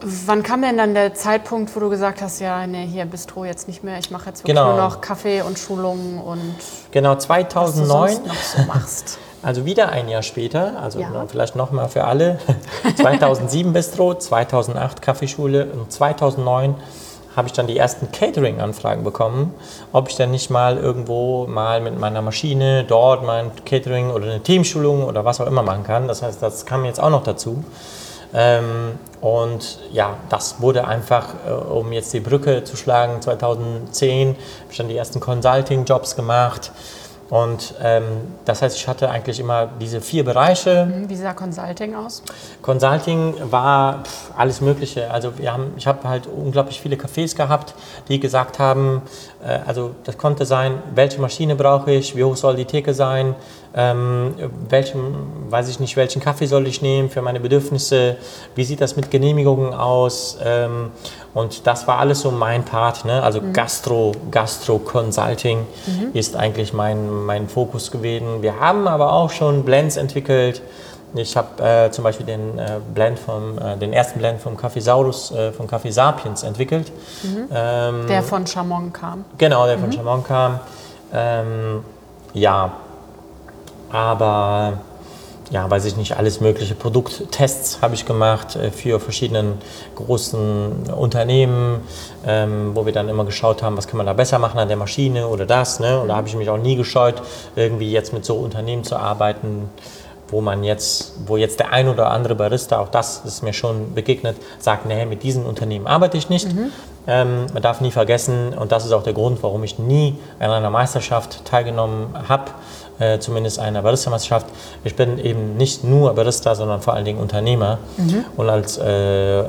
Wann kam denn dann der Zeitpunkt, wo du gesagt hast, ja, nee, hier Bistro jetzt nicht mehr, ich mache jetzt wirklich Genau. nur noch Kaffee und Schulungen und genau was du 2009. sonst noch so machst? Also wieder ein Jahr später, also Ja. noch- vielleicht nochmal für alle. 2007 Bistro, 2008 Kaffeeschule und 2009 habe ich dann die ersten Catering-Anfragen bekommen, ob ich dann nicht mal irgendwo mal mit meiner Maschine dort mein Catering oder eine Teamschulung oder was auch immer machen kann. Das heißt, das kam jetzt auch noch dazu. Ähm, und ja, das wurde einfach, äh, um jetzt die Brücke zu schlagen, 2010 habe ich dann die ersten Consulting-Jobs gemacht. Und ähm, das heißt, ich hatte eigentlich immer diese vier Bereiche. Wie sah Consulting aus? Consulting war pf, alles Mögliche. Also wir haben, ich habe halt unglaublich viele Cafés gehabt, die gesagt haben, äh, also das konnte sein, welche Maschine brauche ich, wie hoch soll die Theke sein, ähm, welchen, weiß ich nicht, welchen Kaffee soll ich nehmen für meine Bedürfnisse, wie sieht das mit Genehmigungen aus ähm, und das war alles so mein Part, ne? also Gastro, Gastro Consulting ist eigentlich mein, mein Fokus gewesen. Wir haben aber auch schon Blends entwickelt, ich habe äh, zum Beispiel den äh, Blend vom, äh, den ersten Blend vom Kaffeesaurus, äh, vom Kaffee Sapiens entwickelt. Ähm, Der von Chamon kam. genau, der von Chamon kam. Ähm, ja, aber ja, weiß ich nicht, alles mögliche Produkttests habe ich gemacht äh, für verschiedene großen Unternehmen, ähm, wo wir dann immer geschaut haben, was kann man da besser machen an der Maschine oder das. Ne? Und da habe ich mich auch nie gescheut, irgendwie jetzt mit so Unternehmen zu arbeiten, wo man jetzt, wo jetzt der ein oder andere Barista, auch das ist mir schon begegnet, sagt, nee, mit diesen Unternehmen arbeite ich nicht. Ähm, man darf nie vergessen, und das ist auch der Grund, warum ich nie an einer Meisterschaft teilgenommen habe, äh, zumindest einer Barista-Meisterschaft. Ich bin eben nicht nur Barista, sondern vor allen Dingen Unternehmer. Und, als, äh,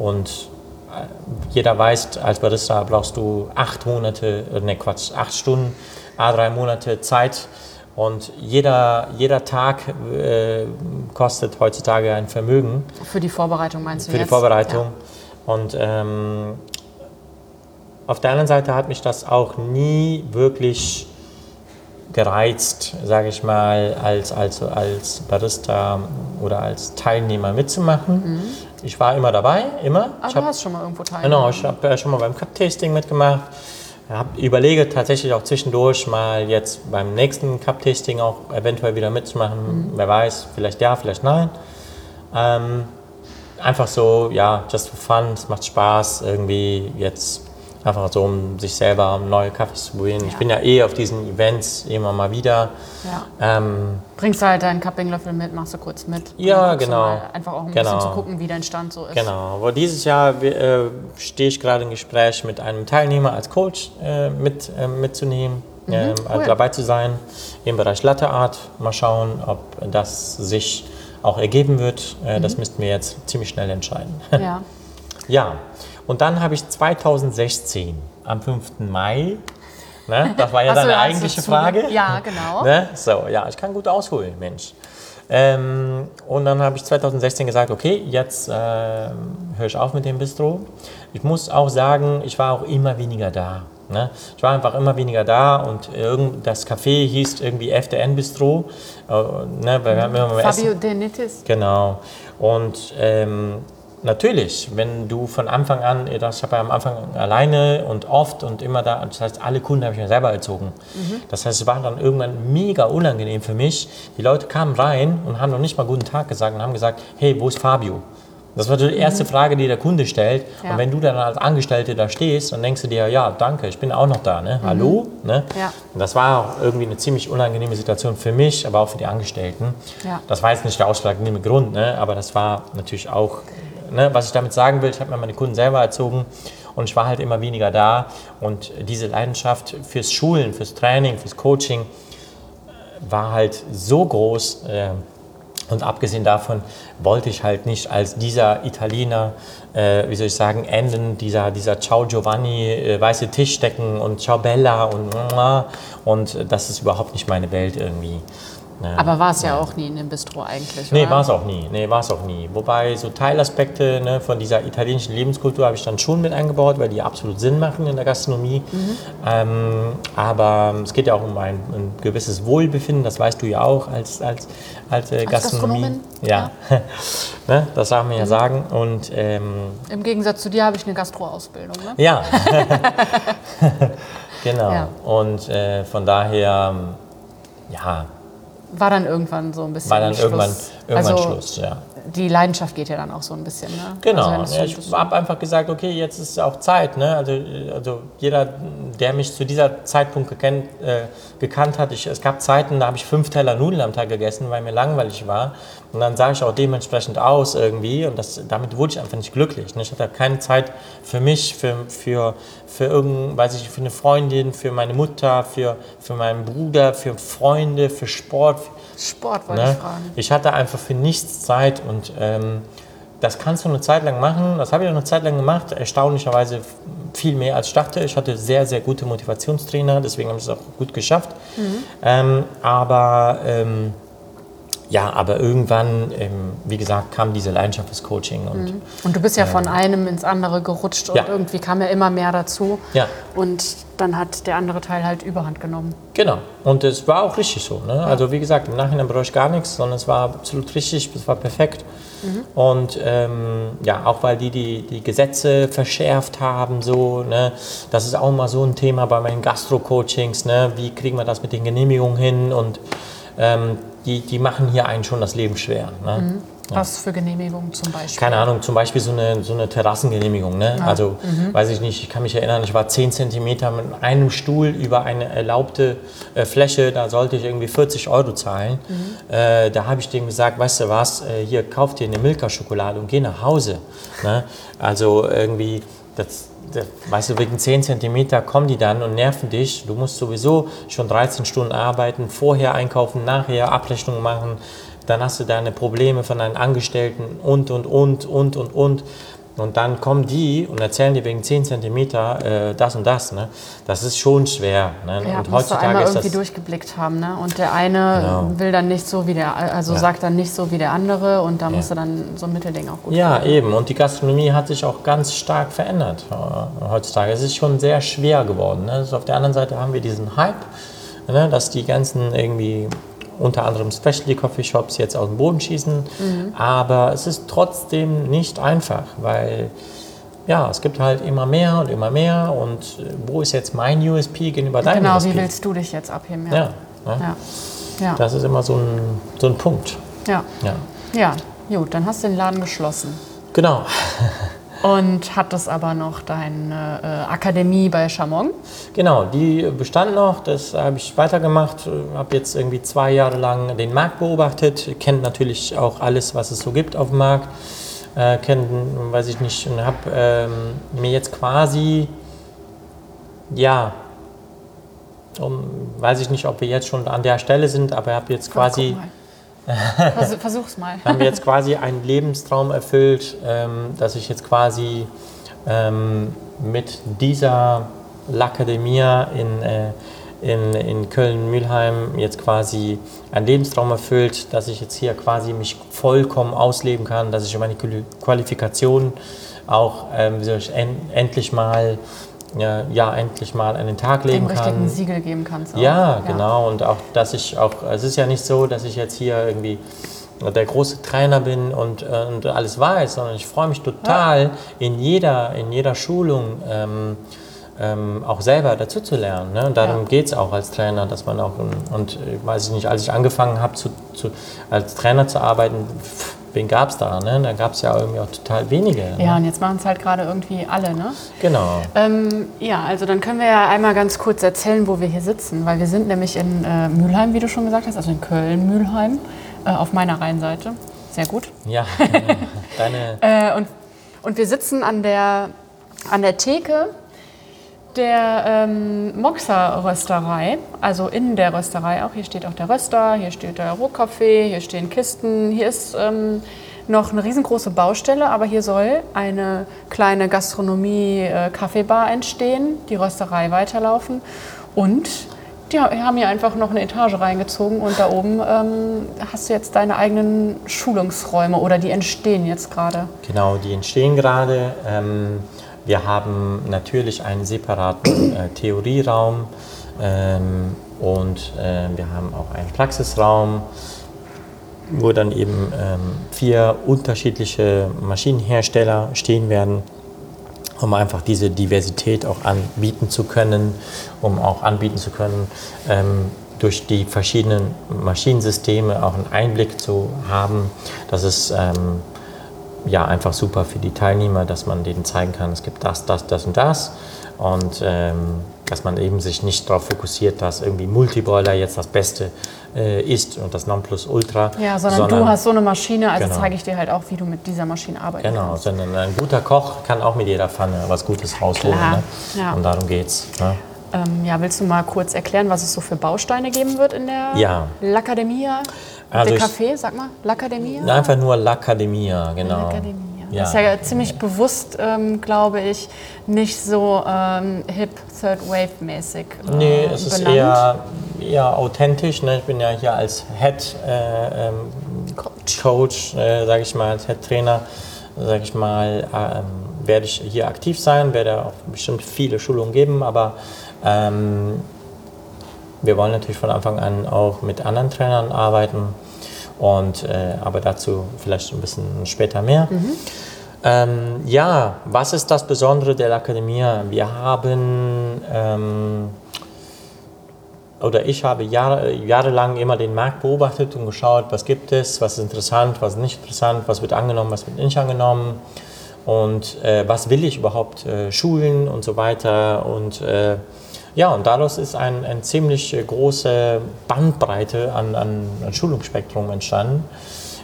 und äh, jeder weiß, als Barista brauchst du acht Monate, ne Quatsch, acht Stunden, a drei Monate Zeit. Und jeder, jeder Tag äh, kostet heutzutage ein Vermögen Für die Vorbereitung meinst du für die jetzt? Vorbereitung. Und ähm, auf der anderen Seite hat mich das auch nie wirklich gereizt, sage ich mal, als, als, als Barista oder als Teilnehmer mitzumachen. Ich war immer dabei, immer. Aber ich du hab- hast schon mal irgendwo teilgenommen. Genau, ich habe äh, schon mal beim Cup-Tasting mitgemacht. Hab, überlege tatsächlich auch zwischendurch mal jetzt beim nächsten Cup-Tasting auch eventuell wieder mitzumachen. Wer weiß, vielleicht ja, vielleicht nein. Ähm, einfach so, ja, just for fun, es macht Spaß, irgendwie jetzt einfach so, um sich selber um neue Kaffees zu probieren. Ich Ja. bin ja eh auf diesen Events immer mal wieder. Ja. Ähm, Bringst du halt deinen Cuppinglöffel mit, machst du kurz mit. Ja, genau. Einfach auch ein Genau. bisschen zu gucken, wie dein Stand so ist. Genau, aber dieses Jahr äh, stehe ich gerade im Gespräch mit einem Teilnehmer als Coach äh, mit, äh, mitzunehmen, Mhm, cool. dabei zu sein im Bereich Latte Art. Mal schauen, ob das sich auch ergeben wird. Äh, Mhm. Das müssten wir jetzt ziemlich schnell entscheiden. Ja. ja, und dann habe ich 2016 am 5. Mai, ne, das war ja deine du eigentliche Frage. Ja, genau. Ne? So, ja, ich kann gut ausholen, Mensch. Ähm, und dann habe ich 2016 gesagt, okay, jetzt ähm, höre ich auf mit dem Bistro. Ich muss auch sagen, ich war auch immer weniger da. Ne? Ich war einfach immer weniger da und irgend, das Café hieß irgendwie FDN Bistro. Äh, ne? Weil wir haben immer Fabio Essen- Denitis. Genau. Und ähm, natürlich, wenn du von Anfang an, ich habe ja am Anfang alleine und oft und immer da, das heißt, alle Kunden habe ich mir selber erzogen. Das heißt, es war dann irgendwann mega unangenehm für mich. Die Leute kamen rein und haben noch nicht mal guten Tag gesagt und haben gesagt, hey, wo ist Fabio? Das war die erste Frage, die der Kunde stellt. Ja. Und wenn du dann als Angestellte da stehst, dann denkst du dir, ja, danke, ich bin auch noch da, ne? Hallo? Ne? Ja. Und das war auch irgendwie eine ziemlich unangenehme Situation für mich, aber auch für die Angestellten. Ja. Das war jetzt nicht der ausschlaggebende Grund, ne? aber das war natürlich auch, ne? was ich damit sagen will, ich habe mir meine Kunden selber erzogen und ich war halt immer weniger da. Und diese Leidenschaft fürs Schulen, fürs Training, fürs Coaching äh, war halt so groß. Äh, und abgesehen davon wollte ich halt nicht als dieser Italiener, äh, wie soll ich sagen, enden, dieser, dieser Ciao Giovanni, äh, weiße Tischdecken und Ciao Bella und und das ist überhaupt nicht meine Welt irgendwie. Ne? Aber war es ja auch nie in dem Bistro eigentlich, Nee, war es auch nie. Nee, war es auch nie. Wobei so Teilaspekte ne, von dieser italienischen Lebenskultur habe ich dann schon mit eingebaut, weil die absolut Sinn machen in der Gastronomie. Ähm, aber es geht ja auch um ein, ein gewisses Wohlbefinden, das weißt du ja auch als, als, als, äh, Gastronomie. Gastronomin? Ja, ne, das darf man ja sagen. Und ähm, Im Gegensatz zu dir habe ich eine Gastro-Ausbildung, ne? ja, genau. Ja. Und äh, von daher, ja, War dann irgendwann so ein bisschen war dann Schluss. irgendwann, irgendwann also, Schluss, ja. Die Leidenschaft geht ja dann auch so ein bisschen, ne? Genau, Also ja, ein ich habe einfach gesagt, okay, jetzt ist auch Zeit. Ne? Also, also jeder, der mich zu dieser Zeitpunkt gekannt, äh, gekannt hat, ich, es gab Zeiten, da habe ich fünf Teller Nudeln am Tag gegessen, weil mir langweilig war. Und dann sah ich auch dementsprechend aus irgendwie und das, damit wurde ich einfach nicht glücklich. Ne? Ich hatte keine Zeit für mich, für, für, für irgend, weiß ich, für eine Freundin, für meine Mutter, für, für meinen Bruder, für Freunde, für Sport, Sport wollte Ne? ich fragen. Ich hatte einfach für nichts Zeit und ähm, das kannst du eine Zeit lang machen. Das habe ich auch eine Zeit lang gemacht. Erstaunlicherweise viel mehr als ich dachte. Ich hatte sehr, sehr gute Motivationstrainer, deswegen habe ich es auch gut geschafft. Ähm, aber ähm, ja, aber irgendwann, ähm, wie gesagt, kam diese Leidenschaft fürs Coaching und Und du bist ja von einem ins andere gerutscht und Ja. irgendwie kam ja immer mehr dazu. ja. Und dann hat der andere Teil halt Überhand genommen. Genau. Und es war auch richtig so. Ne? Also wie gesagt, im Nachhinein bereue ich gar nichts, sondern es war absolut richtig, es war perfekt. Und ähm, ja, auch weil die, die die Gesetze verschärft haben, so, ne? das ist auch mal so ein Thema bei meinen Gastro-Coachings, ne? wie kriegen wir das mit den Genehmigungen hin und ähm, die, die machen hier einen schon das Leben schwer. Ne? Was für Genehmigungen zum Beispiel? Keine Ahnung, zum Beispiel so eine, so eine Terrassengenehmigung. Ne? Also, weiß ich nicht, ich kann mich erinnern, ich war 10 cm mit einem Stuhl über eine erlaubte äh, Fläche, da sollte ich irgendwie 40 Euro zahlen. Äh, da habe ich dem gesagt, weißt du was, äh, hier, kauf dir eine Milka-Schokolade und geh nach Hause. Ne? Also irgendwie, das, weißt du, wegen 10 cm kommen die dann und nerven dich. Du musst sowieso schon 13 Stunden arbeiten, vorher einkaufen, nachher Abrechnung machen dann hast du deine Probleme von deinen Angestellten und, und, und, und, und, und. Und dann kommen die und erzählen dir wegen 10 cm äh, das und das. Ne? Das ist schon schwer. Ne? Ja, und du einmal ist irgendwie das. durchgeblickt haben. Ne? Und der eine Genau. will dann nicht so wie der, also Ja. sagt dann nicht so wie der andere und da Ja. musst du dann so ein Mittelding auch gut Ja, eben. Und die Gastronomie hat sich auch ganz stark verändert äh, heutzutage. Es ist schon sehr schwer geworden. Ne? Also auf der anderen Seite haben wir diesen Hype, ne? dass die ganzen irgendwie unter anderem Specialty Coffee Shops jetzt aus dem Boden schießen. Mhm. Aber es ist trotzdem nicht einfach, weil ja, es gibt halt immer mehr und immer mehr. Und äh, wo ist jetzt mein USP gegenüber deinem Genau, USP? wie willst du dich jetzt abheben? ja, ne? ja. ja. das ist immer so ein, so ein Punkt. ja. Ja. ja. Gut, dann hast du den Laden geschlossen. Genau. Und hattest aber noch deine äh, Akademie bei Chamon. Genau, die bestand noch, das habe ich weitergemacht, habe jetzt irgendwie zwei Jahre lang den Markt beobachtet, kennt natürlich auch alles, was es so gibt auf dem Markt, äh, kennt, weiß ich nicht, und habe ähm, mir jetzt quasi, ja, um, weiß ich nicht, ob wir jetzt schon an der Stelle sind, aber habe jetzt quasi... Vers versuch's mal. haben wir jetzt quasi einen Lebenstraum erfüllt, ähm, dass ich jetzt quasi ähm, mit dieser L'Accademia in, äh, in, in Köln-Mühlheim jetzt quasi einen Lebenstraum erfüllt, dass ich jetzt hier quasi mich vollkommen ausleben kann, dass ich meine Quali- Qualifikation auch ähm, endlich mal ja, ja endlich mal an den Tag legen richtigen kann. Siegel geben kannst. auch. Ja, genau. Und auch, dass ich auch, es ist ja nicht so, dass ich jetzt hier irgendwie der große Trainer bin und, äh, und alles weiß, sondern ich freue mich total, in, jeder, in jeder Schulung ähm, ähm, auch selber dazu zu lernen. Ne? Und darum Ja. geht es auch als Trainer, dass man auch, und äh, weiß ich nicht, als ich angefangen habe, zu, zu, als Trainer zu arbeiten, wen gab es da? Ne? Da gab es ja irgendwie auch total wenige. Ne? Ja, und jetzt machen es halt gerade irgendwie alle, ne? Genau. Ähm, ja, also dann können wir ja einmal ganz kurz erzählen, wo wir hier sitzen, weil wir sind nämlich in äh, Mülheim, wie du schon gesagt hast, also in Köln-Mülheim, äh, auf meiner Rheinseite. Sehr gut. Ja, deine, Äh, und, und wir sitzen an der, an der Theke der ähm, Moxa Rösterei, also in der Rösterei auch. Hier steht auch der Röster, hier steht der Rohkaffee, hier stehen Kisten. Hier ist ähm, noch eine riesengroße Baustelle, aber hier soll eine kleine Gastronomie-Kaffeebar entstehen, die Rösterei weiterlaufen und die haben hier einfach noch eine Etage reingezogen und da oben ähm, hast du jetzt deine eigenen Schulungsräume oder die entstehen jetzt gerade. Genau, die entstehen gerade. Ähm, wir haben natürlich einen separaten äh, Theorieraum ähm, und äh, wir haben auch einen Praxisraum, wo dann eben ähm, vier unterschiedliche Maschinenhersteller stehen werden, um einfach diese Diversität auch anbieten zu können, um auch anbieten zu können, ähm, durch die verschiedenen Maschinensysteme auch einen Einblick zu haben. Das ist ähm, ja einfach super für die Teilnehmer, dass man denen zeigen kann, es gibt das, das, das und das und ähm, dass man eben sich nicht darauf fokussiert, dass irgendwie Multiboiler jetzt das Beste äh, ist und das Nonplusultra. Ja, sondern, du sondern- hast so eine Maschine, also Genau. zeige ich dir halt auch, wie du mit dieser Maschine arbeiten Genau, kannst. sondern ein guter Koch kann auch mit jeder Pfanne was Gutes rausholen. Ne? ja. Und darum geht's. Ne? Ähm, ja, willst du mal kurz erklären, was es so für Bausteine geben wird in der Ja. L'Accademia? Also der Café, sag mal, L'Accademia? Einfach nur L'Accademia, genau. Ja. Das ist ja ziemlich bewusst, ähm, glaube ich, nicht so ähm, hip, Third Wave-mäßig äh, Nee, es ist benannt. eher, eher authentisch. Ne? Ich bin ja hier als Head äh, ähm, Coach, äh, sage ich mal, als Head Trainer, sage ich mal, ähm, werde ich hier aktiv sein, werde auch bestimmt viele Schulungen geben, aber ähm, wir wollen natürlich von Anfang an auch mit anderen Trainern arbeiten. Und, äh, aber dazu vielleicht ein bisschen später mehr. Ähm, ja, was ist das Besondere der Akademie? Wir haben, ähm, oder ich habe Jahre, jahrelang immer den Markt beobachtet und geschaut, was gibt es, was ist interessant, was ist nicht interessant, was wird angenommen, was wird nicht angenommen und äh, was will ich überhaupt äh, schulen und so weiter. Und äh, ja, und daraus ist ein, ein ziemlich äh, große Bandbreite an, an, an Schulungsspektrum entstanden.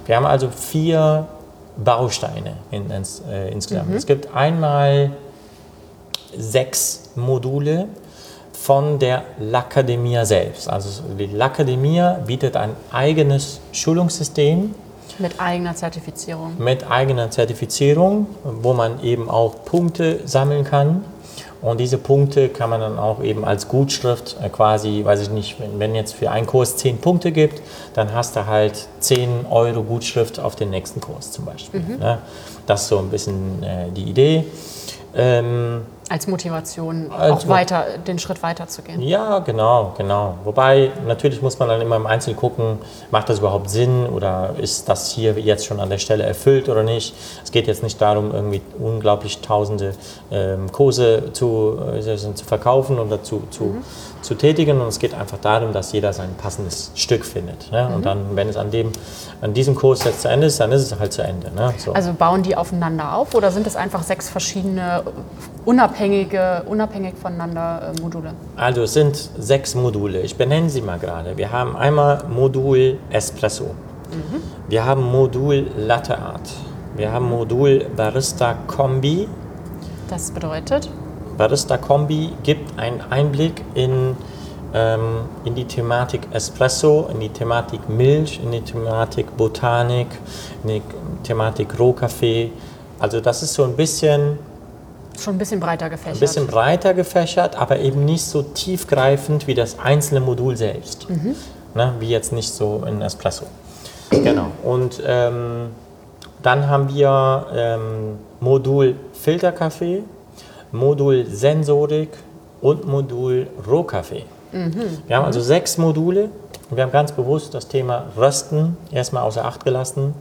Wir haben also vier Bausteine in, ins, äh, insgesamt. Es gibt einmal sechs Module von der L'Accademia selbst. Also die L'Accademia bietet ein eigenes Schulungssystem Mit eigener Zertifizierung. mit eigener Zertifizierung, wo man eben auch Punkte sammeln kann. Und diese Punkte kann man dann auch eben als Gutschrift äh, quasi, weiß ich nicht, wenn, jetzt für einen Kurs 10 Punkte gibt, dann hast du halt 10 Euro Gutschrift auf den nächsten Kurs zum Beispiel. Ne? Das ist so ein bisschen äh, die Idee. Ähm, Als Motivation, Als auch weiter, den Schritt weiter zu gehen. ja, genau, genau. Wobei natürlich muss man dann immer im Einzelnen gucken, macht das überhaupt Sinn oder ist das hier jetzt schon an der Stelle erfüllt oder nicht. Es geht jetzt nicht darum, irgendwie unglaublich tausende ähm, Kurse zu, äh, zu verkaufen oder zu, zu, zu tätigen und es geht einfach darum, dass jeder sein passendes Stück findet. Ne? Und dann, wenn es an, dem, an diesem Kurs jetzt zu Ende ist, dann ist es halt zu Ende. Ne? So. Also bauen die aufeinander auf oder sind es einfach sechs verschiedene unabhängige, unabhängig voneinander äh, Module? Also es sind sechs Module. Ich benenne sie mal gerade. Wir haben einmal Modul Espresso. Wir haben Modul Latte Art. Wir haben Modul Barista Kombi. Das bedeutet, Barista Kombi gibt einen Einblick in, ähm, in die Thematik Espresso, in die Thematik Milch, in die Thematik Botanik, in die Thematik Rohkaffee. Also das ist so ein bisschen schon ein bisschen breiter gefächert. ein bisschen breiter gefächert, aber eben nicht so tiefgreifend wie das einzelne Modul selbst. Ne, wie jetzt nicht so in Espresso. genau. Und ähm, dann haben wir ähm, Modul Filterkaffee. Modul Sensorik und Modul Rohkaffee. Wir haben also sechs Module und wir haben ganz bewusst das Thema Rösten erstmal außer Acht gelassen,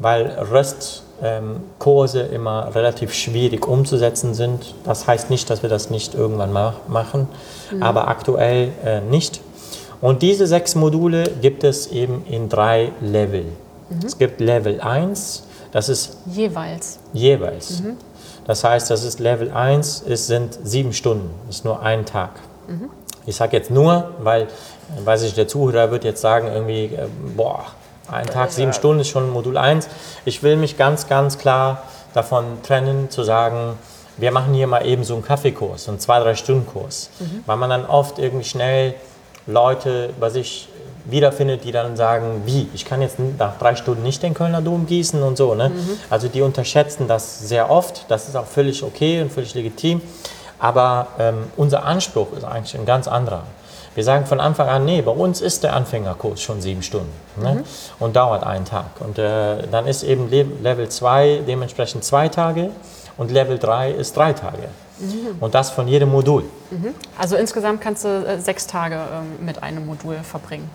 weil Röstkurse immer relativ schwierig umzusetzen sind. Das heißt nicht, dass wir das nicht irgendwann ma machen, aber aktuell äh, nicht. Und diese sechs Module gibt es eben in drei Level. Es gibt Level 1, das ist Jeweils. jeweils. Das heißt, das ist Level 1, es sind sieben Stunden, das ist nur ein Tag. Ich sage jetzt nur, weil, weiß ich, der Zuhörer wird jetzt sagen, irgendwie, äh, boah, ein Tag, sieben Stunden ist schon Modul 1. Ich will mich ganz, ganz klar davon trennen, zu sagen, wir machen hier mal eben so einen Kaffeekurs, so einen zwei, drei Stunden Kurs, weil man dann oft irgendwie schnell Leute bei sich wiederfindet, die dann sagen, wie, ich kann jetzt nach drei Stunden nicht den Kölner Dom gießen und so. Ne? Also die unterschätzen das sehr oft, das ist auch völlig okay und völlig legitim, aber ähm, unser Anspruch ist eigentlich ein ganz anderer. Wir sagen von Anfang an, nee, bei uns ist der Anfängerkurs schon sieben Stunden ne? und dauert einen Tag. Und äh, dann ist eben Le Level 2 dementsprechend zwei Tage und Level 3 ist drei Tage. Und das von jedem Modul. Also insgesamt kannst du äh, sechs Tage ähm, mit einem Modul verbringen.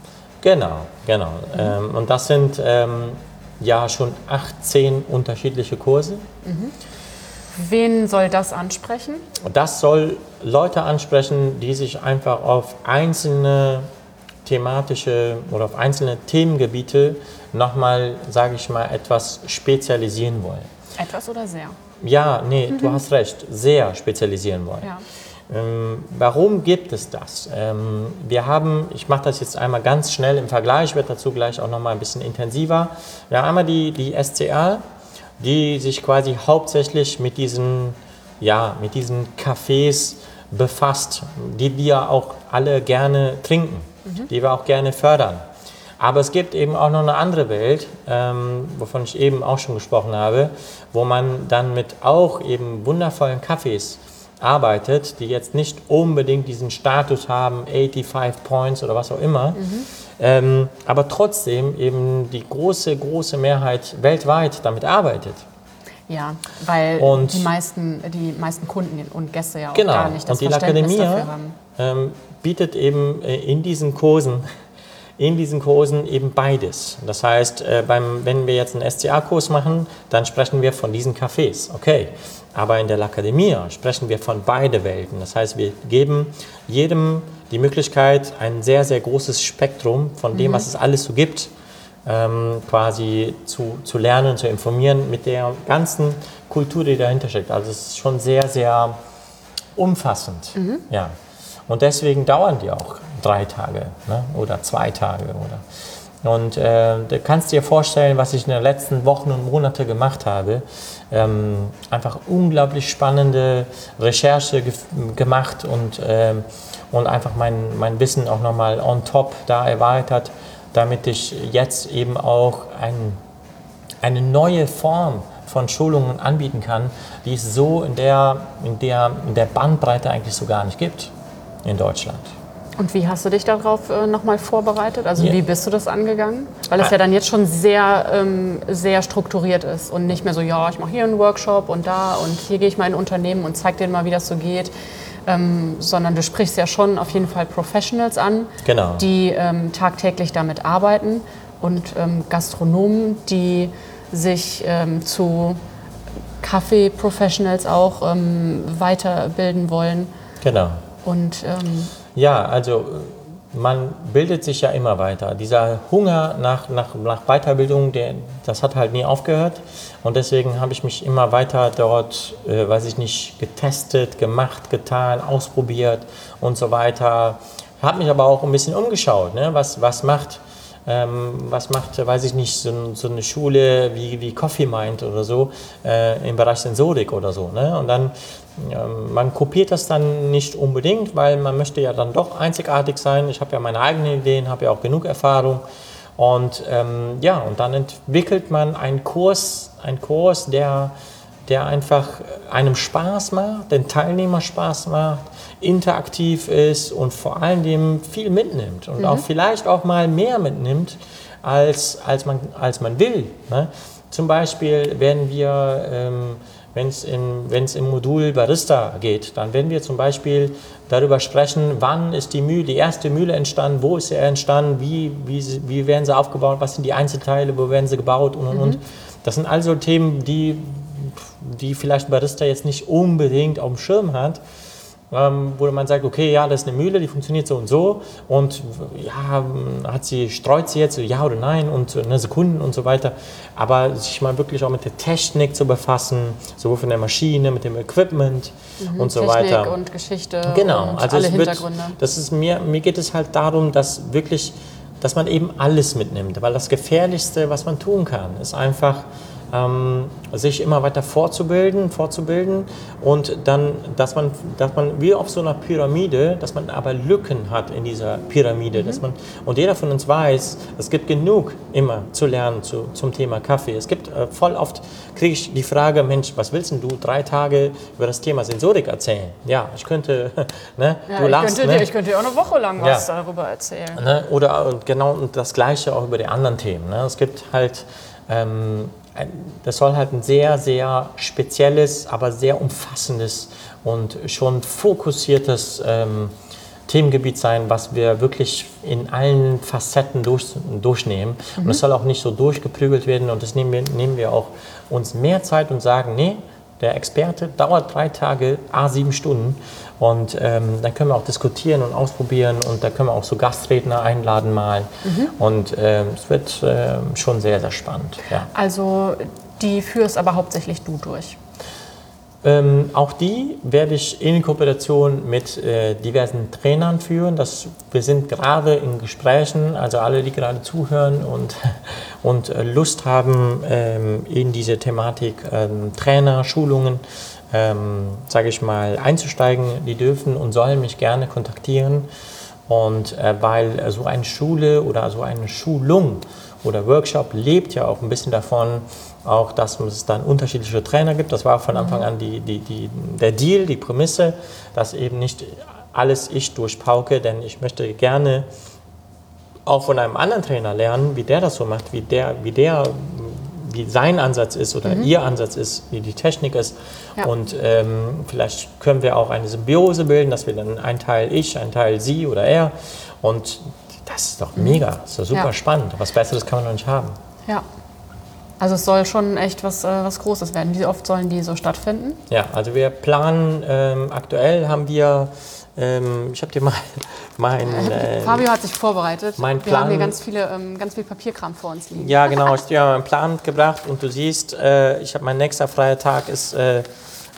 Genau, genau. Ähm, und das sind ähm, ja schon 18 unterschiedliche Kurse. Wen soll das ansprechen? Das soll Leute ansprechen, die sich einfach auf einzelne thematische oder auf einzelne Themengebiete nochmal, sage ich mal, etwas spezialisieren wollen. Etwas oder sehr? Ja, nee, du hast recht, sehr spezialisieren wollen. Ja. Ähm, warum gibt es das? Ähm, wir haben, ich mache das jetzt einmal ganz schnell im Vergleich, werde dazu gleich auch noch mal ein bisschen intensiver. Wir haben einmal die, die SCA, die sich quasi hauptsächlich mit diesen, ja, mit diesen Cafés befasst, die wir auch alle gerne trinken, die wir auch gerne fördern. Aber es gibt eben auch noch eine andere Welt, ähm, wovon ich eben auch schon gesprochen habe, wo man dann mit auch eben wundervollen Kaffees arbeitet, die jetzt nicht unbedingt diesen Status haben, 85 Points oder was auch immer, ähm, aber trotzdem eben die große, große Mehrheit weltweit damit arbeitet. Ja, weil Und- die, meisten, die meisten Kunden und Gäste ja auch Genau. gar nicht das Und die Verständnis Akademie dafür haben. ähm, bietet eben äh, in diesen Kursen in diesen Kursen eben beides. Das heißt, äh, beim, wenn wir jetzt einen SCA-Kurs machen, dann sprechen wir von diesen Cafés, okay. Aber in der Akademie sprechen wir von beide Welten. Das heißt, wir geben jedem die Möglichkeit, ein sehr, sehr großes Spektrum von dem, was es alles so gibt, ähm, quasi zu, zu lernen, zu informieren mit der ganzen Kultur, die dahinter steckt. Also es ist schon sehr, sehr umfassend. Ja. Und deswegen dauern die auch drei Tage ne? oder zwei Tage. Oder. Und äh, du kannst dir vorstellen, was ich in den letzten Wochen und Monate gemacht habe. Ähm, einfach unglaublich spannende Recherche gef- gemacht und, ähm, und einfach mein, mein Wissen auch nochmal on top da erweitert, damit ich jetzt eben auch ein eine neue Form von Schulungen anbieten kann, die es so in der, in der, in der Bandbreite eigentlich so gar nicht gibt in Deutschland. Und wie hast du dich darauf äh, nochmal vorbereitet? Also Ja. wie bist du das angegangen? Weil es ja dann jetzt schon sehr, ähm, sehr strukturiert ist und nicht mehr so, ja, ich mache hier einen Workshop und da und hier gehe ich mal in ein Unternehmen und zeig denen mal, wie das so geht. Ähm, sondern du sprichst ja schon auf jeden Fall Professionals an, Genau. die ähm, tagtäglich damit arbeiten und ähm, Gastronomen, die sich ähm, zu Kaffee-Professionals auch ähm, weiterbilden wollen. Genau. Und Ja, also äh, man bildet sich ja immer weiter. Dieser Hunger nach, nach, nach Weiterbildung, der, das hat halt nie aufgehört. Und deswegen habe ich mich immer weiter dort, äh, weiß ich nicht, getestet, gemacht, getan, ausprobiert und so weiter. Habe mich aber auch ein bisschen umgeschaut. Ne? Was, was macht ähm, was macht, weiß ich nicht, so, so eine Schule wie, wie Coffee Mind oder so äh, im Bereich Sensorik oder so. Ne? Und dann, man kopiert das dann nicht unbedingt, weil man möchte ja dann doch einzigartig sein. Ich habe ja meine eigenen Ideen, habe ja auch genug Erfahrung. Und ähm, ja, und dann entwickelt man einen Kurs, einen Kurs, der, der einfach einem Spaß macht, den Teilnehmer Spaß macht, interaktiv ist und vor allen Dingen viel mitnimmt und auch vielleicht auch mal mehr mitnimmt, als, als, man, als man will. Ne? Zum Beispiel werden wir ähm, wenn es im Modul Barista geht, dann werden wir zum Beispiel darüber sprechen, wann ist die Mühle, die erste Mühle entstanden, wo ist sie entstanden, wie, wie, wie werden sie aufgebaut, was sind die Einzelteile, wo werden sie gebaut und und und. Mhm. Das sind also Themen, die, die vielleicht Barista jetzt nicht unbedingt auf dem Schirm hat ähm, wo man sagt, okay, ja, das ist eine Mühle, die funktioniert so und so und ja, hat sie, streut sie jetzt, ja oder nein und eine Sekunden und so weiter. Aber sich mal wirklich auch mit der Technik zu befassen, sowohl von der Maschine, mit dem Equipment mhm, und so Technik weiter. und Geschichte genau, und also alle wird, Hintergründe. Das ist mir, mir geht es halt darum, dass wirklich, dass man eben alles mitnimmt, weil das Gefährlichste, was man tun kann, ist einfach ähm, sich immer weiter fortzubilden, fortzubilden und dann, dass man, dass man wie auf so einer Pyramide, dass man aber Lücken hat in dieser Pyramide, mhm. dass man und jeder von uns weiß, es gibt genug immer zu lernen zu, zum Thema Kaffee. Es gibt äh, voll oft kriege ich die Frage, Mensch, was willst denn du drei Tage über das Thema Sensorik erzählen? Ja, ich könnte, ne, ja, du ich lachst, könnte, ne? ich könnte dir auch eine Woche lang was ja. darüber erzählen. Ne? Oder äh, genau das Gleiche auch über die anderen Themen. Ne? Es gibt halt ähm, das soll halt ein sehr, sehr spezielles, aber sehr umfassendes und schon fokussiertes ähm, Themengebiet sein, was wir wirklich in allen Facetten durch, durchnehmen. Mhm. Und es soll auch nicht so durchgeprügelt werden und das nehmen wir, nehmen wir auch uns mehr Zeit und sagen, nee, der Experte dauert drei Tage, a sieben Stunden und ähm, dann können wir auch diskutieren und ausprobieren und da können wir auch so Gastredner einladen mal. Mhm. Und ähm, es wird äh, schon sehr, sehr spannend. Ja. Also die führst aber hauptsächlich du durch. Ähm, auch die werde ich in Kooperation mit äh, diversen Trainern führen. Das, wir sind gerade in Gesprächen, also alle, die gerade zuhören und, und äh, Lust haben ähm, in diese Thematik ähm, Trainer, Schulungen ähm, sage ich mal, einzusteigen, die dürfen und sollen mich gerne kontaktieren. Und äh, weil so eine Schule oder so eine Schulung oder Workshop lebt ja auch ein bisschen davon, auch dass es dann unterschiedliche Trainer gibt. Das war von Anfang an die, die, die, der Deal, die Prämisse, dass eben nicht alles ich durchpauke, denn ich möchte gerne auch von einem anderen Trainer lernen, wie der das so macht, wie der, wie der wie sein Ansatz ist oder mhm. ihr Ansatz ist, wie die Technik ist. Ja. Und ähm, vielleicht können wir auch eine Symbiose bilden, dass wir dann ein Teil ich, ein Teil sie oder er. Und das ist doch mega, das ist doch super ja. spannend. Was Besseres kann man noch nicht haben. Ja. Also es soll schon echt was, äh, was Großes werden. Wie oft sollen die so stattfinden? Ja, also wir planen, ähm, aktuell haben wir ähm, ich habe dir mal mein. Äh, Fabio hat sich vorbereitet. Mein Plan, Wir haben hier ganz, viele, ähm, ganz viel Papierkram vor uns liegen. Ja, genau. Ich habe dir meinen Plan mitgebracht und du siehst, äh, ich habe mein nächster freier Tag ist äh,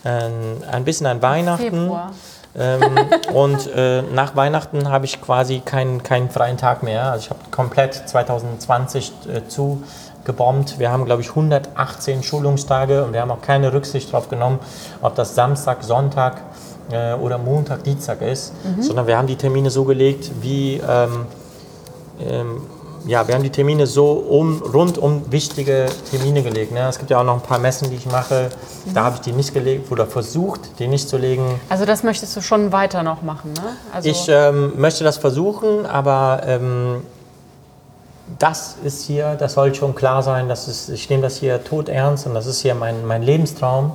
ein bisschen an Weihnachten. Februar. ähm, und äh, nach Weihnachten habe ich quasi keinen, keinen freien Tag mehr. Also ich habe komplett 2020 äh, zugebombt. Wir haben, glaube ich, 118 Schulungstage und wir haben auch keine Rücksicht darauf genommen, ob das Samstag, Sonntag äh, oder Montag, Dienstag ist, mhm. sondern wir haben die Termine so gelegt, wie ähm, ähm, ja, wir haben die Termine so um, rund um wichtige Termine gelegt. Ne? Es gibt ja auch noch ein paar Messen, die ich mache. Mhm. Da habe ich die nicht gelegt oder versucht, die nicht zu legen. Also das möchtest du schon weiter noch machen, ne? Also ich ähm, möchte das versuchen, aber ähm, das ist hier, das soll schon klar sein, das ist, ich nehme das hier tot ernst und das ist hier mein, mein Lebenstraum.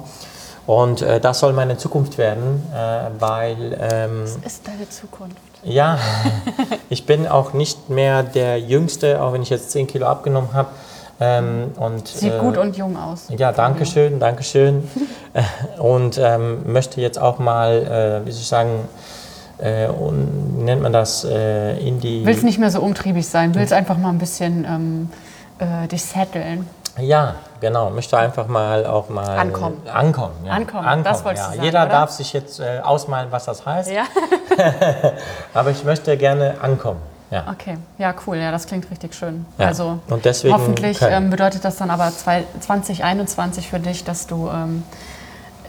Und äh, das soll meine Zukunft werden, äh, weil... Ähm, Was ist deine Zukunft? Ja, ich bin auch nicht mehr der Jüngste, auch wenn ich jetzt 10 Kilo abgenommen habe. Ähm, und, Sieht äh, gut und jung aus. Ja, danke schön, danke schön. und ähm, möchte jetzt auch mal, äh, wie soll ich sagen, äh, und, nennt man das, äh, in die... Willst nicht mehr so umtriebig sein, willst einfach mal ein bisschen ähm, äh, dich setteln. Ja, genau. Möchte einfach mal auch mal ankommen. Ankommen, ja. Ankommen, ankommen das wolltest ja. du sagen, Jeder oder? darf sich jetzt äh, ausmalen, was das heißt. Ja. Aber ich möchte gerne ankommen. Ja. Okay, ja, cool. Ja, das klingt richtig schön. Ja. Also Und deswegen hoffentlich ähm, bedeutet das dann aber 2021 für dich, dass du ähm,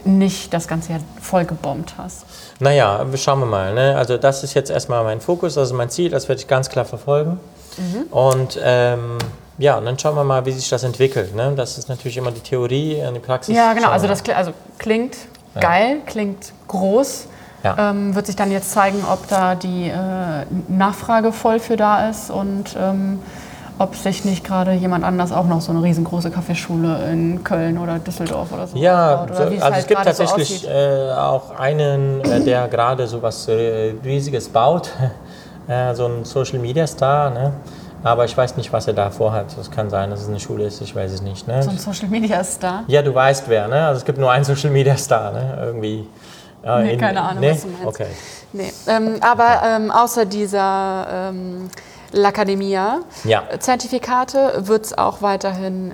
nicht das ganze Jahr voll gebombt hast. Naja, schauen wir mal. Ne? Also das ist jetzt erstmal mein Fokus, ist mein Ziel, das werde ich ganz klar verfolgen. Mhm. Und ähm, ja, und dann schauen wir mal, wie sich das entwickelt. Ne? Das ist natürlich immer die Theorie, die Praxis. Ja, genau. Also das also klingt ja. geil, klingt groß. Ja. Ähm, wird sich dann jetzt zeigen, ob da die äh, Nachfrage voll für da ist und ähm, ob sich nicht gerade jemand anders auch noch so eine riesengroße Kaffeeschule in Köln oder Düsseldorf oder so Ja, so, oder wie also halt es gibt so tatsächlich aussieht. äh, auch einen, äh, der gerade so was äh, Riesiges baut, äh, so ein Social Media Star, ne? Aber ich weiß nicht, was er da vorhat. Es kann sein, dass es eine Schule ist, ich weiß es nicht. Ne? so ein Social Media Star. Ja, du weißt wer, ne? Also es gibt nur einen Social Media Star, ne? Irgendwie. äh, Nee, keine Ahnung, nee? was du meinst. Okay. Nee, ähm, aber ähm, außer dieser ähm, L'Accademia Ja. Zertifikate wird es auch weiterhin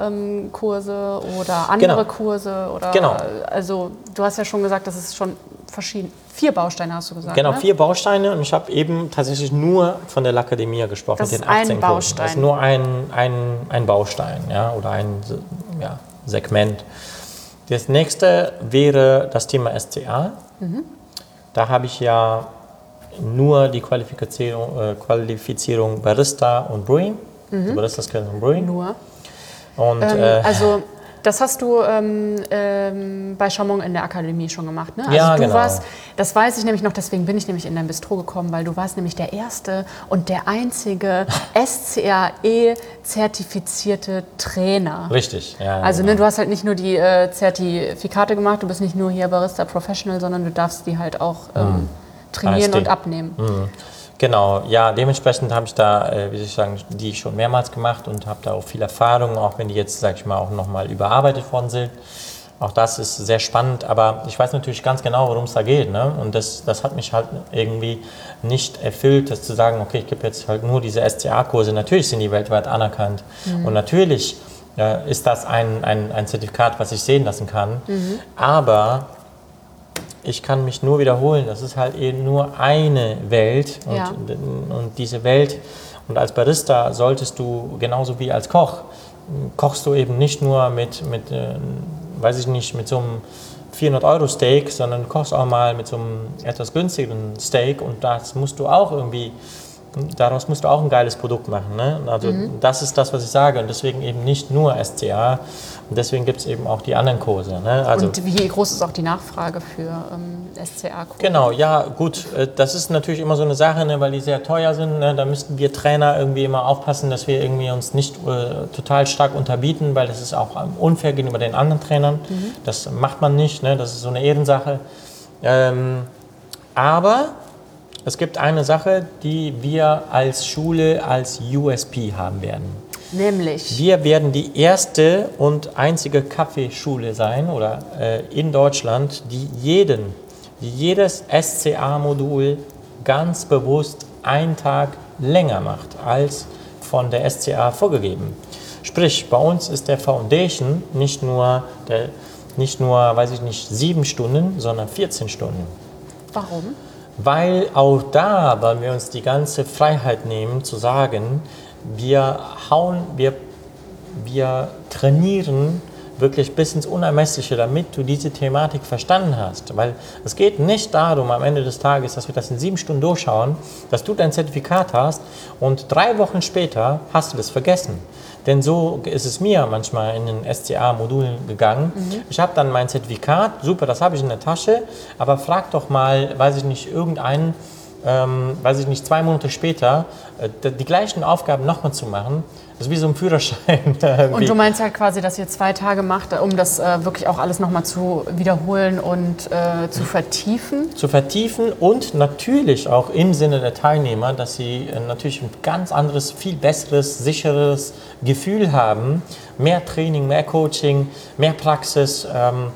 SCA-Kurse oder andere Genau. Kurse oder Genau. also du hast ja schon gesagt, dass es schon verschieden vier Bausteine hast du gesagt. Genau, ne? vier Bausteine und ich habe eben tatsächlich nur von der L'Accademia gesprochen, Das mit ist den 18 ein Kursen. Baustein. Das ist nur ein, ein, ein Baustein ja, oder ein ja, Segment. Das nächste wäre das Thema SCA. Mhm. Da habe ich ja nur die Qualifizierung, äh, Qualifizierung Barista und Brewing. Barista Skills und Brewing. Mhm. Nur. Und, Ähm, äh, also das hast du ähm, ähm, bei Chamon in der Akademie schon gemacht, ne? Also Ja, du genau. warst, das weiß ich nämlich noch, deswegen bin ich nämlich in dein Bistro gekommen, weil du warst nämlich der erste und der einzige SCAE-zertifizierte Trainer. richtig, ja. Also genau. ne, du hast halt nicht nur die äh, Zertifikate gemacht, du bist nicht nur hier Barista Professional, sondern du darfst die halt auch ähm, trainieren ASD. und abnehmen. Genau, ja, dementsprechend habe ich da, äh, wie soll ich sagen, die schon mehrmals gemacht und habe da auch viel Erfahrung, auch wenn die jetzt, sag ich mal, auch nochmal überarbeitet worden sind. Auch das ist sehr spannend, aber ich weiß natürlich ganz genau, worum es da geht. Ne? Und das, das hat mich halt irgendwie nicht erfüllt, das zu sagen, okay, ich gebe jetzt halt nur diese SCA-Kurse. Natürlich sind die weltweit anerkannt und natürlich äh, ist das ein, ein, ein Zertifikat, was ich sehen lassen kann. Aber ich kann mich nur wiederholen, das ist halt eben nur eine Welt und, Ja. und diese Welt und als Barista solltest du genauso wie als Koch kochst du eben nicht nur mit, mit äh, weiß ich nicht, mit so einem 400 Euro Steak, sondern du kochst auch mal mit so einem etwas günstigeren Steak und das musst du auch irgendwie daraus musst du auch ein geiles Produkt machen. Ne? Also das ist das, was ich sage und deswegen eben nicht nur SCA und deswegen gibt es eben auch die anderen Kurse. Ne? Also und wie groß ist auch die Nachfrage für ähm, SCA-Kurse? Genau, ja, gut. äh, Das ist natürlich immer so eine Sache, ne, weil die sehr teuer sind. Ne, da müssten wir Trainer irgendwie immer aufpassen, dass wir irgendwie uns nicht äh, total stark unterbieten, weil das ist auch ähm, unfair gegenüber den anderen Trainern. Das macht man nicht, ne, das ist so eine Ehrensache. Ähm, aber es gibt eine Sache, die wir als Schule als USP haben werden. Nämlich. Wir werden die erste und einzige Kaffeeschule sein oder äh, in Deutschland, die jeden, die jedes SCA-Modul ganz bewusst einen Tag länger macht als von der SCA vorgegeben. Sprich, bei uns ist der Foundation nicht nur, der, nicht nur, weiß ich nicht, sieben Stunden, sondern 14 Stunden. Warum? Weil auch da wollen wir uns die ganze Freiheit nehmen, zu sagen, wir hauen, wir, wir trainieren wirklich bis ins Unermessliche, damit du diese Thematik verstanden hast. Weil es geht nicht darum am Ende des Tages, dass wir das in sieben Stunden durchschauen, dass du dein Zertifikat hast und drei Wochen später hast du das vergessen. Denn so ist es mir manchmal in den SCA-Modulen gegangen. Ich habe dann mein Zertifikat, super, das habe ich in der Tasche, aber frag doch mal, weiß ich nicht, irgendeinen, ähm, weiß ich nicht, zwei Monate später, äh, die gleichen Aufgaben nochmal zu machen. Das ist wie so ein Führerschein. Und du meinst halt quasi, dass ihr zwei Tage macht, um das äh, wirklich auch alles nochmal zu wiederholen und äh, zu vertiefen? zu vertiefen und natürlich auch im Sinne der Teilnehmer, dass sie äh, natürlich ein ganz anderes, viel besseres, sicheres Gefühl haben, mehr Training, mehr Coaching, mehr Praxis, ähm,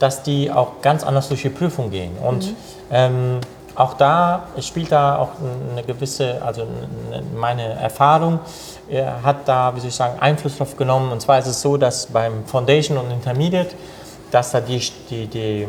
dass die auch ganz anders durch die Prüfung gehen. Und ähm, auch da spielt da auch eine gewisse, also eine- meine Erfahrung äh, hat da, wie soll ich sagen, Einfluss drauf genommen. Und zwar ist es so, dass beim Foundation und Intermediate, dass da die, die, die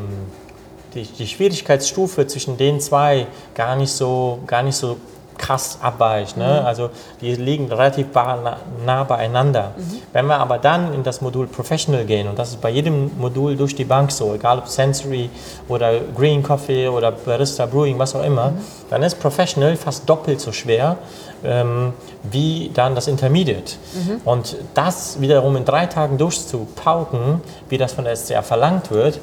die, die Schwierigkeitsstufe zwischen den zwei gar nicht so, gar nicht so krass abweicht. Ne? Also die liegen relativ ba- na- nah beieinander. Wenn wir aber dann in das Modul Professional gehen, und das ist bei jedem Modul durch die Bank so, egal ob Sensory oder Green Coffee oder Barista Brewing, was auch immer, dann ist Professional fast doppelt so schwer ähm, wie dann das Intermediate. Und das wiederum in drei Tagen durchzupauken, wie das von der SCA verlangt wird,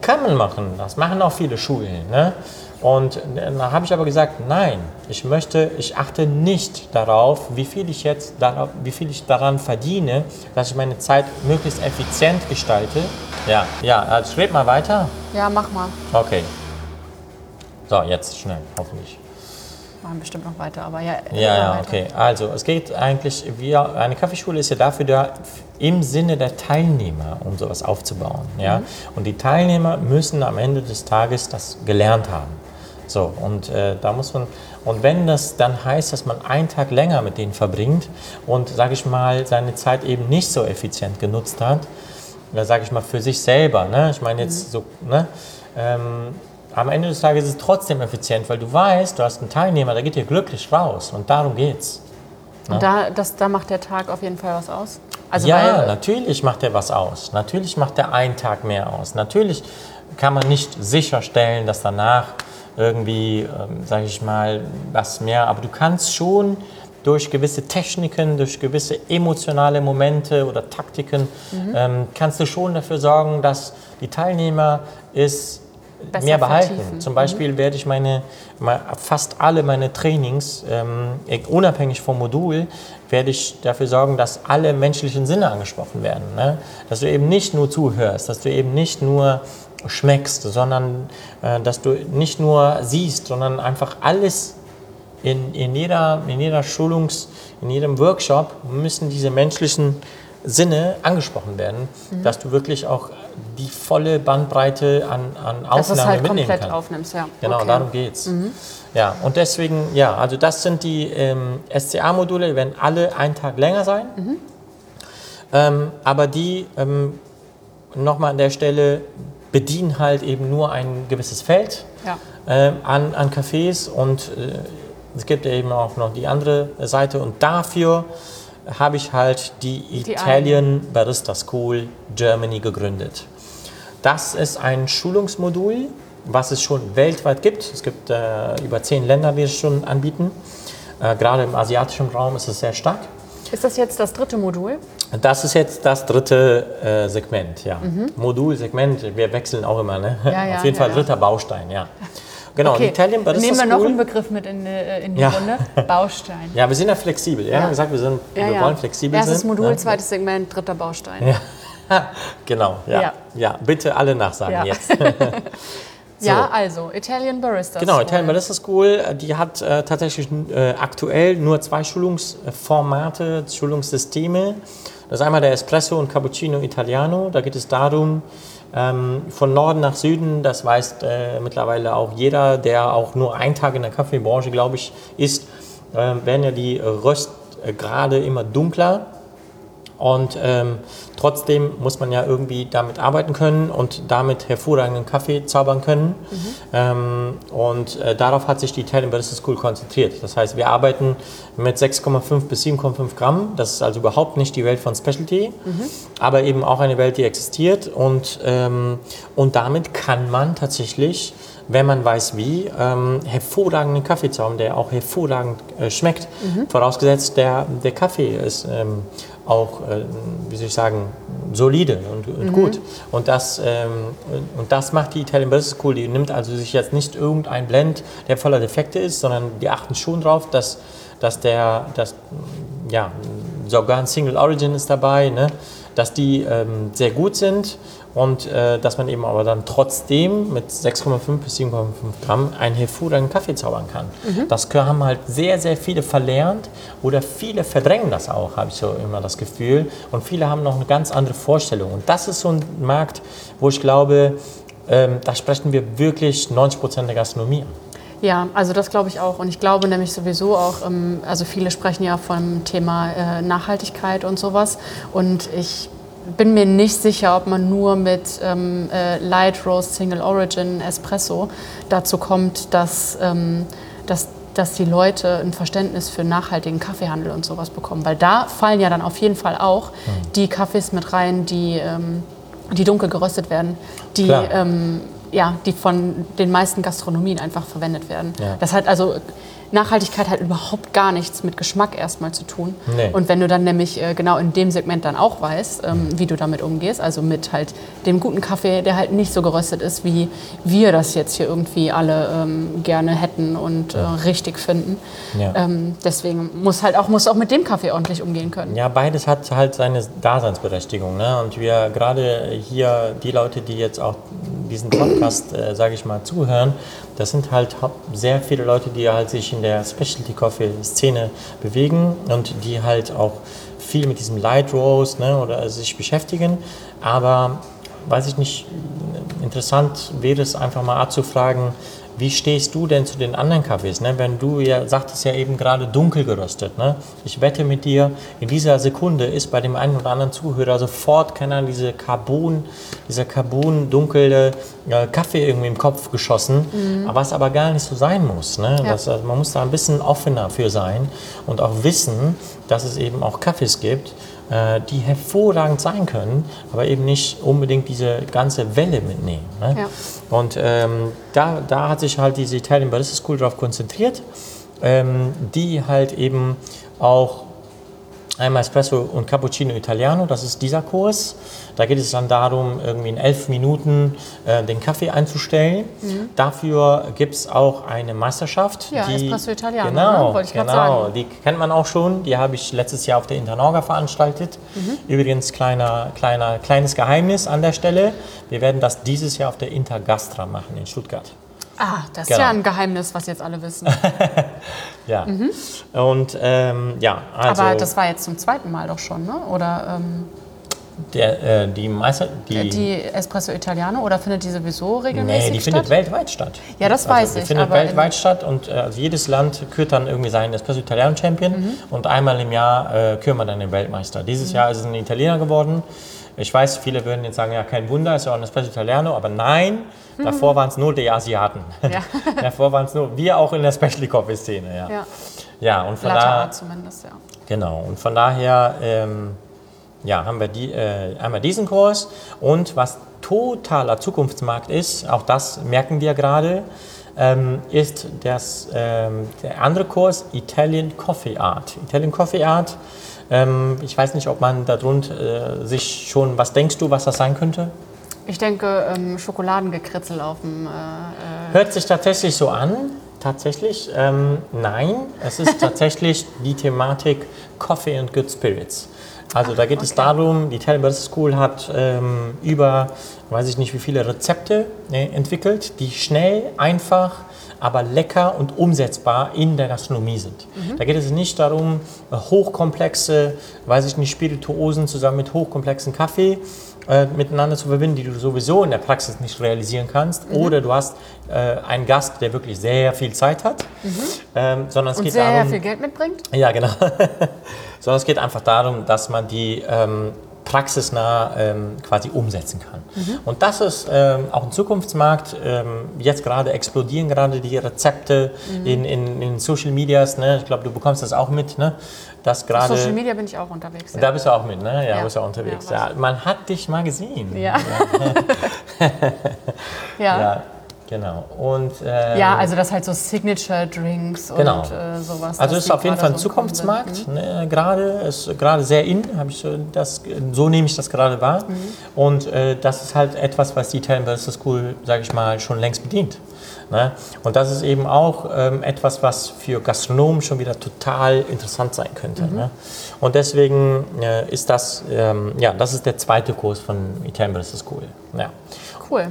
kann man machen. Das machen auch viele Schulen. Ne? Und dann habe ich aber gesagt, nein, ich möchte, ich achte nicht darauf, wie viel ich jetzt, darauf, wie viel ich daran verdiene, dass ich meine Zeit möglichst effizient gestalte. Ja, ja, also rede mal weiter. Ja, mach mal. Okay. So, jetzt schnell, hoffentlich. Machen bestimmt noch weiter, aber ja. Ja, ja, okay. Also, es geht eigentlich, wir, eine Kaffeeschule ist ja dafür da, im Sinne der Teilnehmer, um sowas aufzubauen. Ja? Und die Teilnehmer müssen am Ende des Tages das gelernt haben. So, und äh, da muss man, und wenn das dann heißt, dass man einen Tag länger mit denen verbringt und, sage ich mal, seine Zeit eben nicht so effizient genutzt hat, sage ich mal, für sich selber, ne? ich meine jetzt so, ne? Ähm, am Ende des Tages ist es trotzdem effizient, weil du weißt, du hast einen Teilnehmer, der geht dir glücklich raus und darum geht's. Und da, das, da macht der Tag auf jeden Fall was aus? Also ja, weil, natürlich macht er was aus. Natürlich macht er einen Tag mehr aus. Natürlich kann man nicht sicherstellen, dass danach irgendwie, ähm, sage ich mal, was mehr, aber du kannst schon durch gewisse Techniken, durch gewisse emotionale Momente oder Taktiken, mhm. ähm, kannst du schon dafür sorgen, dass die Teilnehmer es mehr behalten. Vertiefen. Zum Beispiel mhm. werde ich meine, fast alle meine Trainings, ähm, unabhängig vom Modul, werde ich dafür sorgen, dass alle menschlichen Sinne angesprochen werden. Ne? Dass du eben nicht nur zuhörst, dass du eben nicht nur schmeckst, sondern äh, dass du nicht nur siehst, sondern einfach alles in, in, jeder, in jeder Schulungs-, in jedem Workshop müssen diese menschlichen Sinne angesprochen werden, mhm. dass du wirklich auch die volle Bandbreite an, an Aufnahme halt mitnehmen komplett aufnimmst, ja. Genau, okay. darum geht's. Mhm. Ja, und deswegen, ja, also das sind die ähm, SCA-Module, die werden alle einen Tag länger sein. Mhm. Ähm, aber die, ähm, nochmal an der Stelle, bedienen halt eben nur ein gewisses Feld ja. äh, an, an Cafés und äh, es gibt ja eben auch noch die andere Seite und dafür habe ich halt die, Italian. Barista School Germany gegründet. Das ist ein Schulungsmodul, was es schon weltweit gibt. Es gibt äh, über zehn Länder, die es schon anbieten. Äh, gerade im asiatischen Raum ist es sehr stark. Ist das jetzt das dritte Modul? Das ist jetzt das dritte äh, Segment, ja. Mhm. Modul, Segment, wir wechseln auch immer, ne? Ja, ja, Auf jeden ja, Fall dritter Baustein, ja. Genau, okay. Italien Barista Nehmen wir noch einen Begriff mit in, äh, in die ja. Runde. Baustein. Ja, wir sind ja flexibel. Ja, ja. Wir haben gesagt, wir, sind, ja, wir wollen flexibel Erstes sind. Modul, zweites Segment, dritter Baustein. Ja. genau, ja. ja. bitte alle nachsagen jetzt. So. Ja, also Italian Barista genau, School. Genau, Italian Barista School, die hat äh, tatsächlich äh, aktuell nur zwei Schulungsformate, Schulungssysteme. Das ist einmal der Espresso und Cappuccino Italiano. Da geht es darum, ähm, von Norden nach Süden, das weiß äh, mittlerweile auch jeder, der auch nur einen Tag in der Kaffeebranche, glaube ich, ist, äh, werden ja die Röstgrade immer dunkler. Und ähm, trotzdem muss man ja irgendwie damit arbeiten können und damit hervorragenden Kaffee zaubern können. Mhm. Ähm, und äh, darauf hat sich die Italian Barista School konzentriert. Das heißt, wir arbeiten mit 6,5 bis 7,5 Gramm. Das ist also überhaupt nicht die Welt von Specialty, mhm. aber eben auch eine Welt, die existiert. Und, ähm, und damit kann man tatsächlich wenn man weiß wie, ähm, hervorragenden Kaffee zaubern, der auch hervorragend äh, schmeckt. Mhm. Vorausgesetzt, der, der Kaffee ist ähm, auch, äh, wie soll ich sagen, solide und, und mhm. gut. Und das, ähm, und das macht die Italian Business School. Die nimmt also sich jetzt nicht irgendein Blend, der voller Defekte ist, sondern die achten schon drauf, dass, dass der, dass, ja, sogar ein Single Origin ist dabei, ne? dass die ähm, sehr gut sind und äh, dass man eben aber dann trotzdem mit 6,5 bis 7,5 Gramm einen hervorragenden Kaffee zaubern kann. Mhm. Das haben halt sehr, sehr viele verlernt oder viele verdrängen das auch, habe ich so immer das Gefühl. Und viele haben noch eine ganz andere Vorstellung. Und das ist so ein Markt, wo ich glaube, ähm, da sprechen wir wirklich 90 Prozent der Gastronomie an. Ja, also das glaube ich auch. Und ich glaube nämlich sowieso auch, ähm, also viele sprechen ja vom Thema äh, Nachhaltigkeit und sowas. Und ich bin mir nicht sicher, ob man nur mit ähm, äh, Light Roast Single Origin Espresso dazu kommt, dass, ähm, dass, dass die Leute ein Verständnis für nachhaltigen Kaffeehandel und sowas bekommen. Weil da fallen ja dann auf jeden Fall auch mhm. die Kaffees mit rein, die, ähm, die dunkel geröstet werden, die, ähm, ja, die von den meisten Gastronomien einfach verwendet werden. Ja. Das hat also Nachhaltigkeit hat überhaupt gar nichts mit Geschmack erstmal zu tun. Nee. Und wenn du dann nämlich äh, genau in dem Segment dann auch weißt, ähm, wie du damit umgehst, also mit halt dem guten Kaffee, der halt nicht so geröstet ist, wie wir das jetzt hier irgendwie alle ähm, gerne hätten und äh, richtig finden. Ja. Ähm, deswegen muss halt auch, muss auch mit dem Kaffee ordentlich umgehen können. Ja, beides hat halt seine Daseinsberechtigung. Ne? Und wir gerade hier, die Leute, die jetzt auch diesen Podcast, äh, sage ich mal, zuhören, das sind halt sehr viele Leute, die halt sich in der Specialty Coffee Szene bewegen und die halt auch viel mit diesem Light Roast ne, oder sich beschäftigen. Aber weiß ich nicht, interessant wäre es einfach mal abzufragen, wie stehst du denn zu den anderen Kaffees? Ne? Wenn du ja sagtest ja eben gerade dunkel geröstet. Ne? Ich wette mit dir, in dieser Sekunde ist bei dem einen oder anderen Zuhörer sofort keine Ahnung, diese Carbon, dieser Carbon dunkle äh, Kaffee irgendwie im Kopf geschossen, aber was aber gar nicht so sein muss. Ne? Ja. Das, also man muss da ein bisschen offener für sein und auch wissen, dass es eben auch Kaffees gibt, die hervorragend sein können, aber eben nicht unbedingt diese ganze Welle mitnehmen. Ne? Ja. Und ähm, da, da hat sich halt diese Italian Barista School darauf konzentriert, ähm, die halt eben auch einmal Espresso und Cappuccino Italiano, das ist dieser Kurs. Da geht es dann darum, irgendwie in elf Minuten äh, den Kaffee einzustellen. Dafür gibt es auch eine Meisterschaft. Mhm. Ja, Espresso Italiano, Genau, ne? Wollte ich grad genau. sagen. Die kennt man auch schon. Die habe ich letztes Jahr auf der Internorga veranstaltet. Mhm. Übrigens, kleiner, kleiner, kleines Geheimnis an der Stelle. Wir werden das dieses Jahr auf der Intergastra machen in Stuttgart. Ah, das ist Genau. ja ein Geheimnis, was jetzt alle wissen. Ja. Und ähm, ja, also Mhm. Aber das war jetzt zum zweiten Mal doch schon, ne? Oder ähm, der, äh, die Meister, die, die Espresso Italiano oder findet die sowieso regelmäßig nee, die statt? findet weltweit statt. Ja, das also, weiß die ich, findet aber in- weltweit statt und äh, also jedes Land kürt dann irgendwie seinen Espresso Italiano Champion Mhm. und einmal im Jahr äh, küren wir dann den Weltmeister. Dieses Jahr ist es ein Italiener geworden. Ich weiß, viele würden jetzt sagen, ja, kein Wunder, ist ja auch ein Espresso Italiano, aber nein, davor waren es nur die Asiaten. Mhm. Ja. davor waren es nur, wir auch in der Specialty Coffee Szene, ja. Ja, Ja, und von Latte da, Art zumindest, ja. Genau, und von daher ähm, ja, haben wir die, äh, einmal diesen Kurs und was totaler Zukunftsmarkt ist, auch das merken wir gerade, ähm, ist das, ähm, der andere Kurs Italian Coffee Art. Italian Coffee Art, ähm, ich weiß nicht, ob man darunter äh, sich schon, was denkst du, was das sein könnte? Ich denke, ähm, Schokoladengekritzel auf dem. Äh, Hört sich tatsächlich so an. Tatsächlich, ähm, nein, es ist tatsächlich die Thematik Coffee and Good Spirits. Also da geht es okay. darum, die Barista School hat ähm, über, weiß ich nicht wie viele Rezepte äh, entwickelt, die schnell, einfach, aber lecker und umsetzbar in der Gastronomie sind. Da geht es nicht darum, äh, hochkomplexe, weiß ich nicht, Spirituosen zusammen mit hochkomplexen Kaffee äh, miteinander zu verbinden, die du sowieso in der Praxis nicht realisieren kannst. Mhm. Oder du hast äh, einen Gast, der wirklich sehr viel Zeit hat, ähm, sondern es Mhm. und geht sehr darum, viel Geld mitbringt. ja, genau. Sondern es geht einfach darum, dass man die ähm, praxisnah ähm, quasi umsetzen kann. Und das ist ähm, auch ein Zukunftsmarkt. Ähm, jetzt gerade explodieren gerade die Rezepte in, in, in Social Medias. Ne? Ich glaube, du bekommst das auch mit, ne? dass gerade... Social Media bin ich auch unterwegs. Da bist du auch mit, ne? Ja, Ja. bist du auch unterwegs. Ja, Ja, man hat dich mal gesehen. Ja. ja. Genau. Und, ähm, Ja, also das halt so Signature Drinks Genau. und äh, sowas. Also ist auf jeden Fall ein so. Zukunftsmarkt, ne, gerade ist gerade sehr in, habe ich so das so nehme ich das gerade wahr Mhm. und äh, das ist halt etwas, was die Italian Barista School, sage ich mal, schon längst bedient. Ne? Und das ist eben auch ähm, etwas, was für Gastronomen schon wieder total interessant sein könnte. Mhm. Ne? Und deswegen äh, ist das, ähm, ja, das ist der zweite Kurs von Italian Barista School. Ja. Cool.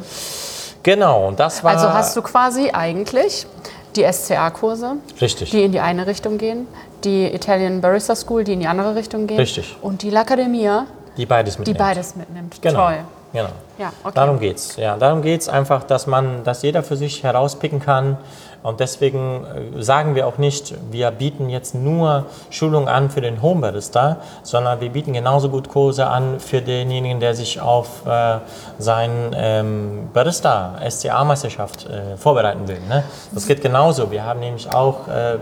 Genau, und das war Also hast du quasi eigentlich die SCA-Kurse, richtig. die in die eine Richtung gehen, die Italian Barista School, die in die andere Richtung gehen. Richtig. Und die L'Accademia, die beides die mitnimmt. beides mitnimmt. Genau. Toll. Genau. Ja, okay. Darum geht's. Ja, darum geht's einfach, dass man, dass jeder für sich herauspicken kann. Und deswegen äh, sagen wir auch nicht, wir bieten jetzt nur Schulung an für den Home Barista, sondern wir bieten genauso gut Kurse an für denjenigen, der sich auf äh, seinen ähm, Barista SCA Meisterschaft äh, vorbereiten will. Ne? Das geht genauso. Wir haben nämlich auch äh,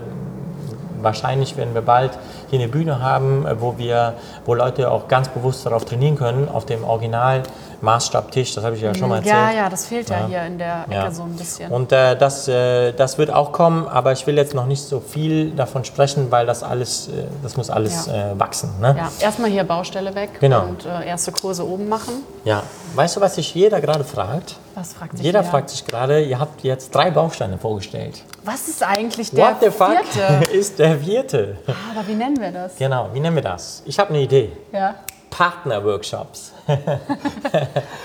wahrscheinlich werden wir bald hier eine Bühne haben, äh, wo wir, wo Leute auch ganz bewusst darauf trainieren können, auf dem Original Maßstabtisch, das habe ich ja schon mal erzählt. Ja, ja, das fehlt ja, hier in der Ecke Ja. so ein bisschen. Und äh, das, äh, das wird auch kommen, aber ich will jetzt noch nicht so viel davon sprechen, weil das alles, äh, das muss alles Ja. äh, wachsen. Ne? ja, erstmal hier Baustelle weg Genau. und äh, erste Kurse oben machen. Ja. Weißt du, was sich jeder gerade fragt? Was fragt sich Jeder wer? fragt sich gerade, ihr habt jetzt drei Bausteine vorgestellt. Was ist eigentlich der What the fuck vierte? ist der vierte? Aber wie nennen wir das? Genau, wie nennen wir das? Ich habe eine Idee. Ja. Partnerworkshops.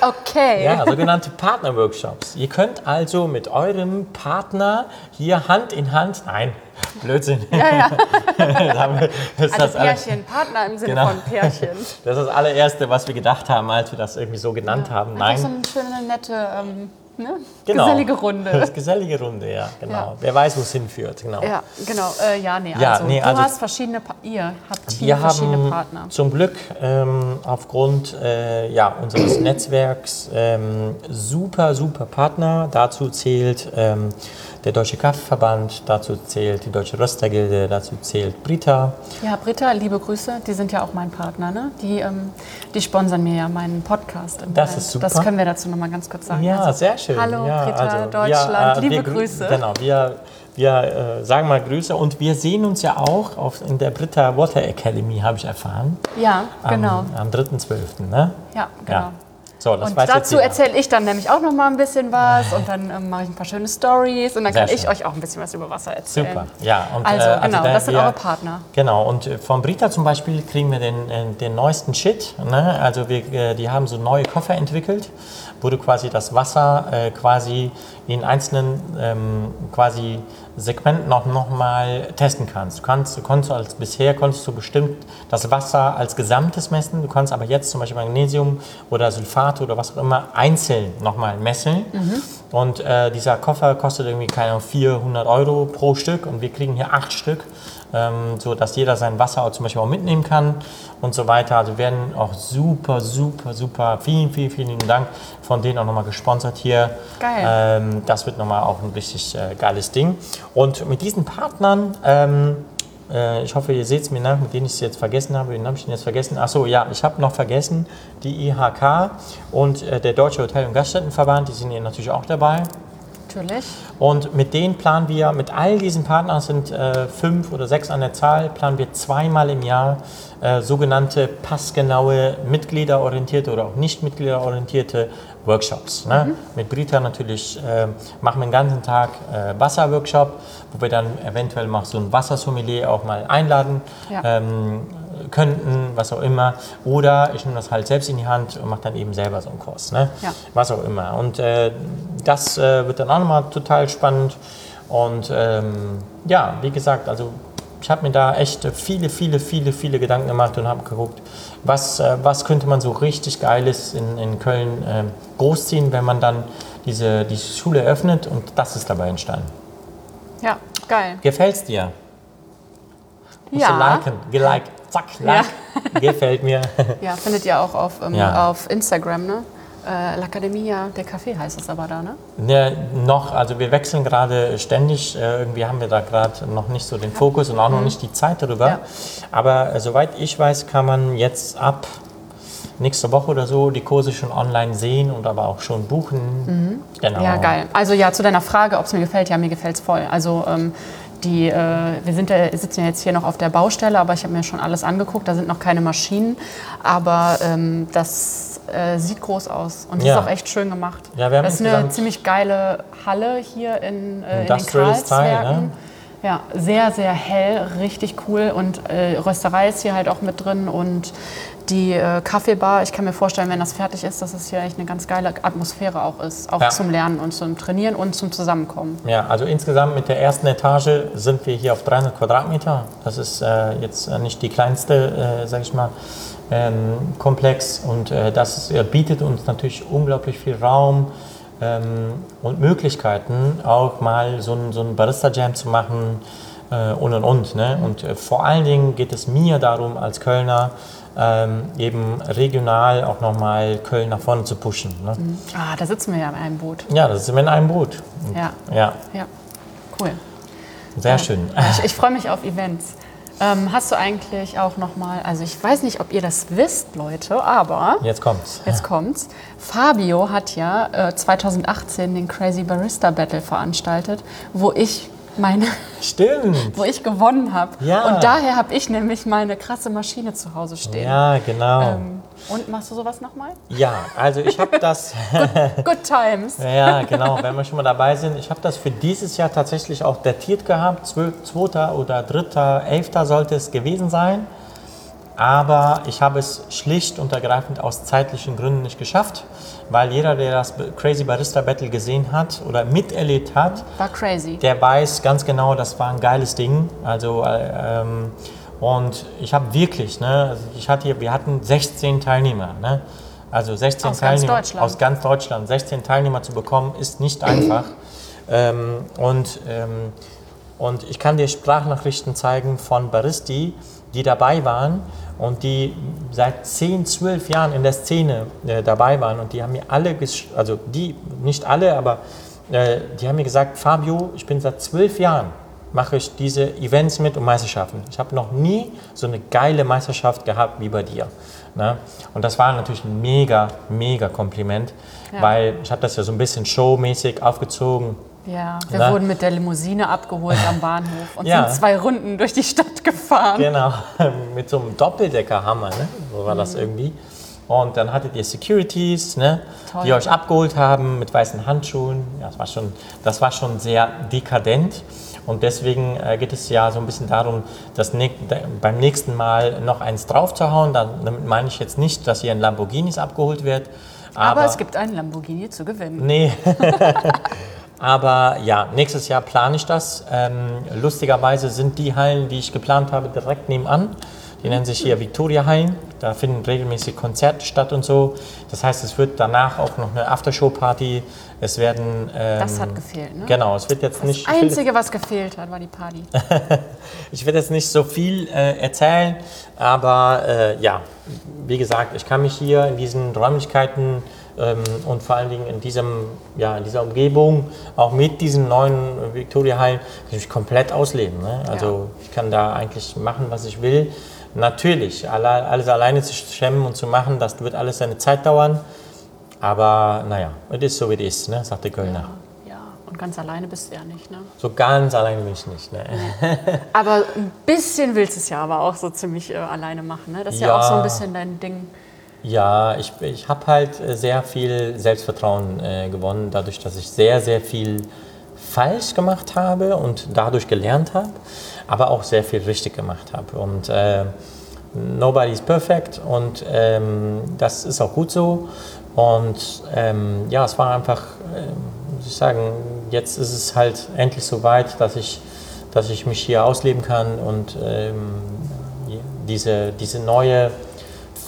Okay. Ja, sogenannte Partnerworkshops. Ihr könnt also mit eurem Partner hier Hand in Hand, nein, Blödsinn. Ja, ja. das, ist Also das, Pärchen, Partner im Sinne Genau. von Pärchen. das ist das allererste, was wir gedacht haben, als wir das irgendwie so genannt haben. Einfach so Nein, eine schöne, nette, ähm, ne? genau. gesellige Runde. Gesellige Runde, ja, genau. Ja. Wer weiß, wo es hinführt, genau. Ja, genau. Äh, ja, nee, Ja, also, nee, du also- hast verschiedene, pa ihr habt hier Wir verschiedene haben Partner. zum Glück ähm, aufgrund äh, ja, unseres Netzwerks ähm, super, super Partner. Dazu zählt ähm, der Deutsche Kaffeeverband, dazu zählt die Deutsche Röstergilde, dazu zählt Brita. Ja, Britta, liebe Grüße, die sind ja auch mein Partner, ne? Die, ähm, die sponsern mir ja meinen Podcast. Das Moment. ist super. Das können wir dazu nochmal ganz kurz sagen. Ja, Also, sehr schön. Hallo, ja, Britta, also, Deutschland, wir, äh, liebe Grüße. Genau, wir, wir äh, sagen mal Grüße und wir sehen uns ja auch auf, in der Britta Water Academy, habe ich erfahren. Ja, genau. Am, am 3.12. Ne? Ja, genau. Ja. So, Und dazu erzähle ich dann nämlich auch noch mal ein bisschen was und dann ähm, mache ich ein paar schöne Stories und dann Sehr kann ich schön. euch auch ein bisschen was über Wasser erzählen. Super, ja. Und, Also, äh, genau, da das sind wir- eure Partner. Genau, und äh, von Brita zum Beispiel kriegen wir den, äh, den neuesten Shit. Ne? Also wir, äh, die haben so neue Koffer entwickelt, wo du quasi das Wasser quasi in einzelnen ähm, quasi Segmenten auch nochmal testen kannst. Du kannst, du konntest als bisher konntest du bestimmt das Wasser als Gesamtes messen. Du kannst aber jetzt zum Beispiel Magnesium oder Sulfate oder was auch immer einzeln nochmal messen. Und äh, dieser Koffer kostet irgendwie keine Ahnung, 400 Euro pro Stück und wir kriegen hier acht Stück, ähm, so dass jeder sein Wasser auch zum Beispiel auch mitnehmen kann und so weiter. Also werden auch super, super, super, vielen, vielen, vielen lieben Dank von denen auch nochmal gesponsert hier. Geil. Ähm, das wird nochmal auch ein richtig äh, geiles Ding. Und mit diesen Partnern, ähm, äh, ich hoffe, ihr seht es mir nach, mit denen ich es jetzt vergessen habe. Wen habe ich denn jetzt vergessen? Achso, ja, ich habe noch vergessen, die IHK und äh, der Deutsche Hotel- und Gaststättenverband, die sind hier natürlich auch dabei. Natürlich. Und mit denen planen wir, mit all diesen Partnern, es sind äh, fünf oder sechs an der Zahl, planen wir zweimal im Jahr äh, sogenannte passgenaue, mitgliederorientierte oder auch nicht mitgliederorientierte Workshops. Ne? Mit Brita natürlich äh, machen wir den ganzen Tag äh, Wasserworkshop, wo wir dann eventuell mal so ein Wassersommelier auch mal einladen Ja. ähm, könnten, was auch immer. Oder ich nehme das halt selbst in die Hand und mache dann eben selber so einen Kurs. Ne? Ja. Was auch immer. Und äh, das äh, wird dann auch nochmal total spannend. Und ähm, ja, wie gesagt, also ich habe mir da echt viele, viele, viele, viele Gedanken gemacht und habe geguckt, was, äh, was könnte man so richtig Geiles in, in Köln äh, großziehen, wenn man dann diese, diese Schule eröffnet. Und das ist dabei entstanden. Ja, geil. Gefällt's dir? Musst Ja. liken, geliked, zack, like. Gefällt mir. Ja, findet ihr auch auf, ähm, Ja. auf Instagram, ne? Äh, L'Accademia del Café heißt es aber da, ne? Ne, noch, also wir wechseln gerade ständig. Äh, irgendwie haben wir da gerade noch nicht so den Fokus und auch noch nicht die Zeit darüber. Ja. Aber äh, soweit ich weiß, kann man jetzt ab nächste Woche oder so die Kurse schon online sehen und aber auch schon buchen. Genau. Ja, geil. Also ja, zu deiner Frage, ob es mir gefällt, ja, mir gefällt es voll. Also ähm, die, äh, wir sind sitzen ja jetzt hier noch auf der Baustelle, aber ich habe mir schon alles angeguckt. Da sind noch keine Maschinen, aber ähm, das äh, sieht groß aus und Ja. ist auch echt schön gemacht. Ja, wir haben das ist eine ziemlich geile Halle hier in, äh, in den Karlswerken. ne? Ja, sehr, sehr hell, richtig cool. Und äh, Rösterei ist hier halt auch mit drin und die äh, Kaffeebar. Ich kann mir vorstellen, wenn das fertig ist, dass es hier echt eine ganz geile Atmosphäre auch ist. Auch Ja. zum Lernen und zum Trainieren und zum Zusammenkommen. Ja, also insgesamt mit der ersten Etage sind wir hier auf 300 Quadratmeter. Das ist äh, jetzt äh, nicht die kleinste, äh, sag ich mal, ähm, Komplex und äh, das ist, bietet uns natürlich unglaublich viel Raum ähm, und Möglichkeiten, auch mal so ein, so Barista-Jam zu machen äh, und und und. Ne? Und äh, vor allen Dingen geht es mir darum, als Kölner ähm, eben regional auch nochmal Köln nach vorne zu pushen. Ne? Ah, da sitzen wir ja in einem Boot. Ja, das ist immer in einem Boot. Und, Ja. ja, Ja, cool. sehr schön. Ich, ich freue mich auf Events. Ähm, hast du eigentlich auch nochmal, also ich weiß nicht, ob ihr das wisst, Leute, aber Jetzt kommt's. jetzt kommt's. Fabio hat ja äh, 2018 den Crazy Barista Battle veranstaltet, wo ich meine, Stimmt. wo ich gewonnen habe. Ja. Und daher habe ich nämlich meine krasse Maschine zu Hause stehen. Ja, genau. Ähm, und machst du sowas nochmal? Ja, also ich habe das. Good times. Ja, genau, wenn wir schon mal dabei sind. Ich habe das für dieses Jahr tatsächlich auch datiert gehabt. 2. oder 3. 11. sollte es gewesen sein. Aber ich habe es schlicht und ergreifend aus zeitlichen Gründen nicht geschafft, weil jeder, der das Crazy Barista Battle gesehen hat oder miterlebt hat, War crazy. der weiß ganz genau, das war ein geiles Ding. Also äh, ähm, und ich habe wirklich, ne, ich hatte wir hatten 16 Teilnehmer, ne? Also 16 Aus ganz Teilnehmer Deutschland. aus ganz Deutschland. 16 Teilnehmer zu bekommen ist nicht einfach. ähm, und ähm, und ich kann dir Sprachnachrichten zeigen von Baristi, die dabei waren und die seit 10, 12 Jahren in der Szene äh, dabei waren. Und die haben mir alle, also die, nicht alle, aber äh, die haben mir gesagt, Fabio, ich bin seit 12 Jahren, mache ich diese Events mit und Meisterschaften. Ich habe noch nie so eine geile Meisterschaft gehabt wie bei dir. Ne? Und das war natürlich ein mega, mega Kompliment, Ja. weil ich habe das ja so ein bisschen showmäßig aufgezogen. Ja, wir Na? wurden mit der Limousine abgeholt am Bahnhof und Ja. sind zwei Runden durch die Stadt gefahren. Genau, mit so einem Doppeldeckerhammer, ne? so war das irgendwie. Und dann hattet ihr Securities, ne? Toll. die euch abgeholt haben mit weißen Handschuhen. Ja, das, war schon, das war schon sehr dekadent. Und deswegen äh, geht es ja so ein bisschen darum, das ne beim nächsten Mal noch eins draufzuhauen. Dann, damit meine ich jetzt nicht, dass ihr in Lamborghinis abgeholt wird. Aber es gibt einen Lamborghini zu gewinnen. Nee. Aber ja, nächstes Jahr plane ich das. Ähm, lustigerweise sind die Hallen, die ich geplant habe, direkt nebenan. Die nennen sich hier Victoria Hallen. Da finden regelmäßig Konzerte statt und so. Das heißt, es wird danach auch noch eine Aftershow-Party. Es werden. Ähm, Das hat gefehlt, ne? Genau, es wird jetzt nicht. Das ich will- Einzige, was gefehlt hat, war die Party. ich werde jetzt nicht so viel äh, erzählen, aber äh, ja, wie gesagt, ich kann mich hier in diesen Räumlichkeiten ähm, und vor allen Dingen in, diesem, ja, in dieser Umgebung, auch mit diesen neuen Victoria-Hallen, natürlich komplett ausleben. Ne? Also ich kann da eigentlich machen, was ich will. Natürlich, alle, alles alleine zu stemmen und zu machen, das wird alles seine Zeit dauern. Aber naja, es ist so, wie es ist, ne? sagt der Kölner. Ja, und ganz alleine bist du ja nicht, ne? So ganz alleine bin ich nicht. Ne? Aber ein bisschen willst du es ja aber auch so ziemlich äh, alleine machen, ne? Das ist ja. Ja. auch so ein bisschen dein Ding. Ja, ich, ich habe halt äh, sehr viel Selbstvertrauen äh, gewonnen, dadurch, dass ich sehr, sehr viel falsch gemacht habe und dadurch gelernt habe, aber auch sehr viel richtig gemacht habe. Und äh, nobody is perfect und ähm, das ist auch gut so. Und ähm, ja, es war einfach, ähm, muss ich sagen, jetzt ist es halt endlich so weit, dass ich, dass ich mich hier ausleben kann und ähm, diese, diese neue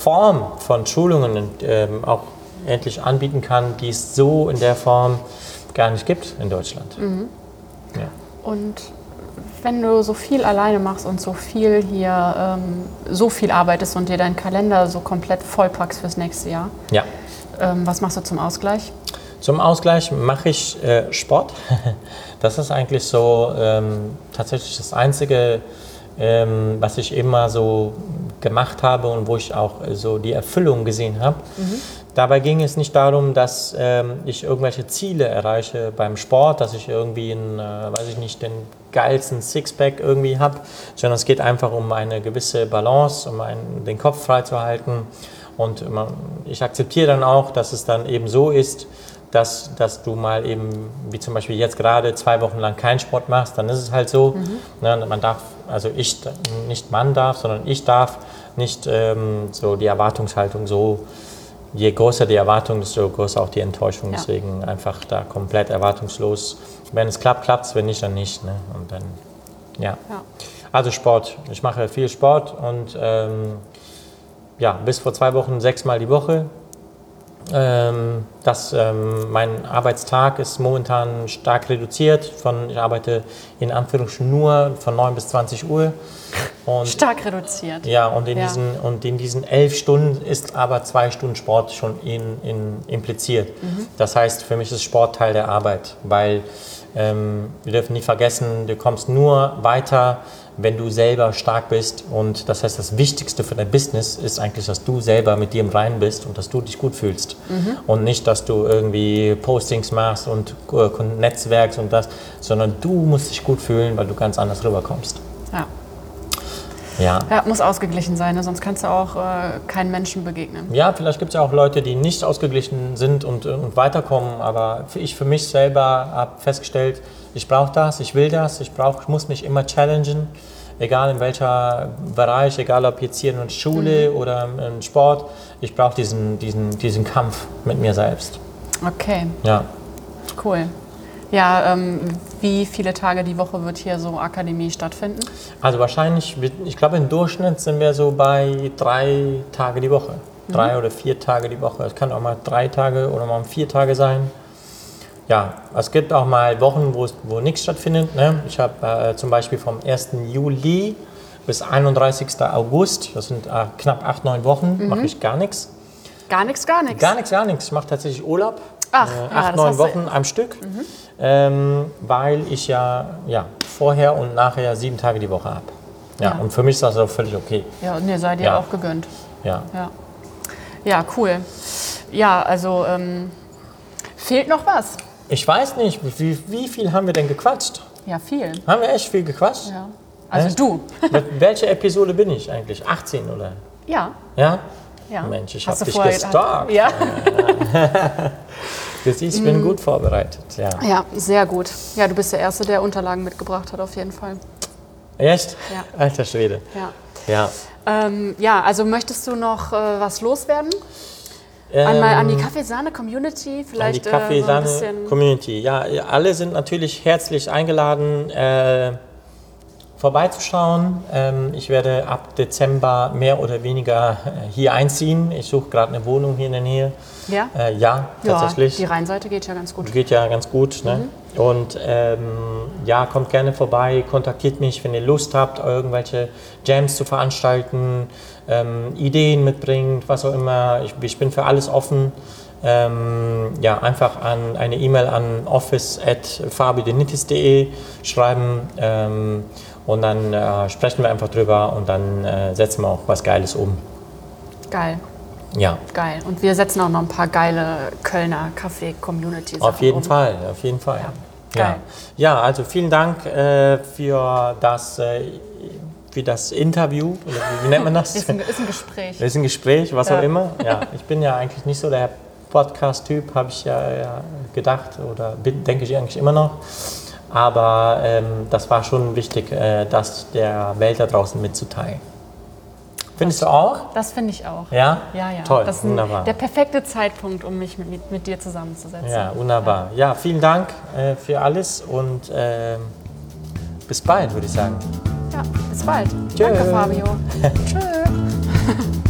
Form von Schulungen ähm, auch endlich anbieten kann, die es so in der Form gar nicht gibt in Deutschland. Ja. Und wenn du so viel alleine machst und so viel hier, ähm, so viel arbeitest und dir deinen Kalender so komplett vollpackst fürs nächste Jahr, ja. ähm, was machst du zum Ausgleich? Zum Ausgleich mache ich äh, Sport. Das ist eigentlich so ähm, tatsächlich das Einzige, ähm, was ich immer so gemacht habe und wo ich auch äh, so die Erfüllung gesehen habe. Dabei ging es nicht darum, dass ähm, ich irgendwelche Ziele erreiche beim Sport, dass ich irgendwie einen, äh, weiß ich nicht, den geilsten Sixpack irgendwie habe, sondern es geht einfach um eine gewisse Balance, um einen, den Kopf frei zu halten. Und man, ich akzeptiere dann auch, dass es dann eben so ist, dass, dass du mal eben, wie zum Beispiel jetzt gerade, zwei Wochen lang keinen Sport machst, dann ist es halt so. Ne, man darf, also ich, nicht man darf, sondern ich darf nicht ähm, so die Erwartungshaltung so, je größer die Erwartung, desto größer auch die Enttäuschung. Ja. Deswegen einfach da komplett erwartungslos. Wenn es klappt, klappt es, wenn nicht, dann nicht. Ne? Und dann, ja. Ja. Also Sport. Ich mache viel Sport und ähm, ja, bis vor zwei Wochen sechsmal die Woche. Ähm, das, ähm, mein Arbeitstag ist momentan stark reduziert. Von, ich arbeite in Anführungsstrichen nur von 9 bis 20 Uhr. Und, Stark reduziert. ja, und in, Ja. Diesen, und in diesen elf Stunden ist aber zwei Stunden Sport schon in, in, impliziert. Das heißt, für mich ist Sport Teil der Arbeit, weil ähm, wir dürfen nie vergessen, du kommst nur weiter, wenn du selber stark bist. Und das heißt, das Wichtigste für dein Business ist eigentlich, dass du selber mit dir im Reinen bist und dass du dich gut fühlst. Und nicht, dass du irgendwie Postings machst und äh, Netzwerks und das, sondern du musst dich gut fühlen, weil du ganz anders rüberkommst. Ja. Ja. ja, muss ausgeglichen sein, ne? sonst kannst du auch äh, keinen Menschen begegnen. Ja, vielleicht gibt es ja auch Leute, die nicht ausgeglichen sind und, und weiterkommen, aber ich für mich selber habe festgestellt, ich brauche das, ich will das, ich, brauch, ich muss mich immer challengen, egal in welcher Bereich, egal ob jetzt hier in der Schule oder im Sport, ich brauche diesen, diesen, diesen Kampf mit mir selbst. Okay, Ja. cool. Ja, ähm, wie viele Tage die Woche wird hier so Akademie stattfinden? Also wahrscheinlich, ich glaube im Durchschnitt sind wir so bei drei Tage die Woche. Drei oder vier Tage die Woche. Es kann auch mal drei Tage oder mal vier Tage sein. Ja, es gibt auch mal Wochen, wo, wo nichts stattfindet. Ne? Ich habe äh, zum Beispiel vom 1. Juli bis 31. August, das sind äh, knapp acht, neun Wochen, mache ich gar nichts. Gar nichts, gar nichts. Gar nichts, gar nichts. Ich mache tatsächlich Urlaub. Ach, äh, ja, acht, das neun Wochen am Stück. Ähm, weil ich ja, ja vorher und nachher sieben Tage die Woche habe. Ja, Ja. und für mich ist das auch völlig okay. Ja, nee, sei dir Ja. auch gegönnt. Ja. Ja. ja, cool. Ja, also ähm, fehlt noch was? Ich weiß nicht, wie, wie viel haben wir denn gequatscht? Ja, viel. Haben wir echt viel gequatscht? Ja. Also Echt? du. Welche Episode bin ich eigentlich? 18 oder? Ja. Ja? ja. Mensch, ich Hast hab du dich gestalkt. Ja. Du siehst, ich bin gut vorbereitet. Ja. ja, sehr gut. Ja, du bist der Erste, der Unterlagen mitgebracht hat, auf jeden Fall. Echt? Ja. Alter Schwede. Ja. Ja. Ähm, ja, also möchtest du noch äh, was loswerden? Einmal an die Ähm, Kaffeesahne-Community? An die Vielleicht äh. Kaffeesahne-Community. Ja, alle sind natürlich herzlich eingeladen, äh, vorbeizuschauen. Ähm, ich werde ab Dezember mehr oder weniger äh, hier einziehen. Ich suche gerade eine Wohnung hier in der Nähe. Ja? Äh, ja, tatsächlich. Ja, die Rheinseite geht ja ganz gut. Geht ja ganz gut. Ne? Und ähm, ja, kommt gerne vorbei, kontaktiert mich, wenn ihr Lust habt, irgendwelche Jams zu veranstalten, ähm, Ideen mitbringt, was auch immer. Ich, ich bin für alles offen. Ähm, ja, einfach an eine E-Mail an office.fabidenitis.de schreiben ähm, und dann äh, sprechen wir einfach drüber und dann äh, setzen wir auch was Geiles um. Geil, Ja, geil. Und wir setzen auch noch ein paar geile Kölner Kaffee-Community Auf jeden um. Fall, auf jeden Fall. Ja, Ja, ja also vielen Dank äh, für, das, äh, für das Interview. Oder wie, wie nennt man das? Ist ein, ist ein Gespräch. Das ist ein Gespräch, was Ja. auch immer. Ja, ich bin ja eigentlich nicht so der Podcast-Typ, habe ich ja, ja gedacht oder bin, denke ich eigentlich immer noch. Aber ähm, das war schon wichtig, äh, das der Welt da draußen mitzuteilen. Findest du auch? Das finde ich auch. Ja? Ja, ja. Toll, das ist wunderbar. der perfekte Zeitpunkt, um mich mit, mit dir zusammenzusetzen. Ja, wunderbar. Ja, vielen Dank äh, für alles und ähm, bis bald, würde ich sagen. Ja, bis bald. Tschö. Danke, Fabio. Tschö.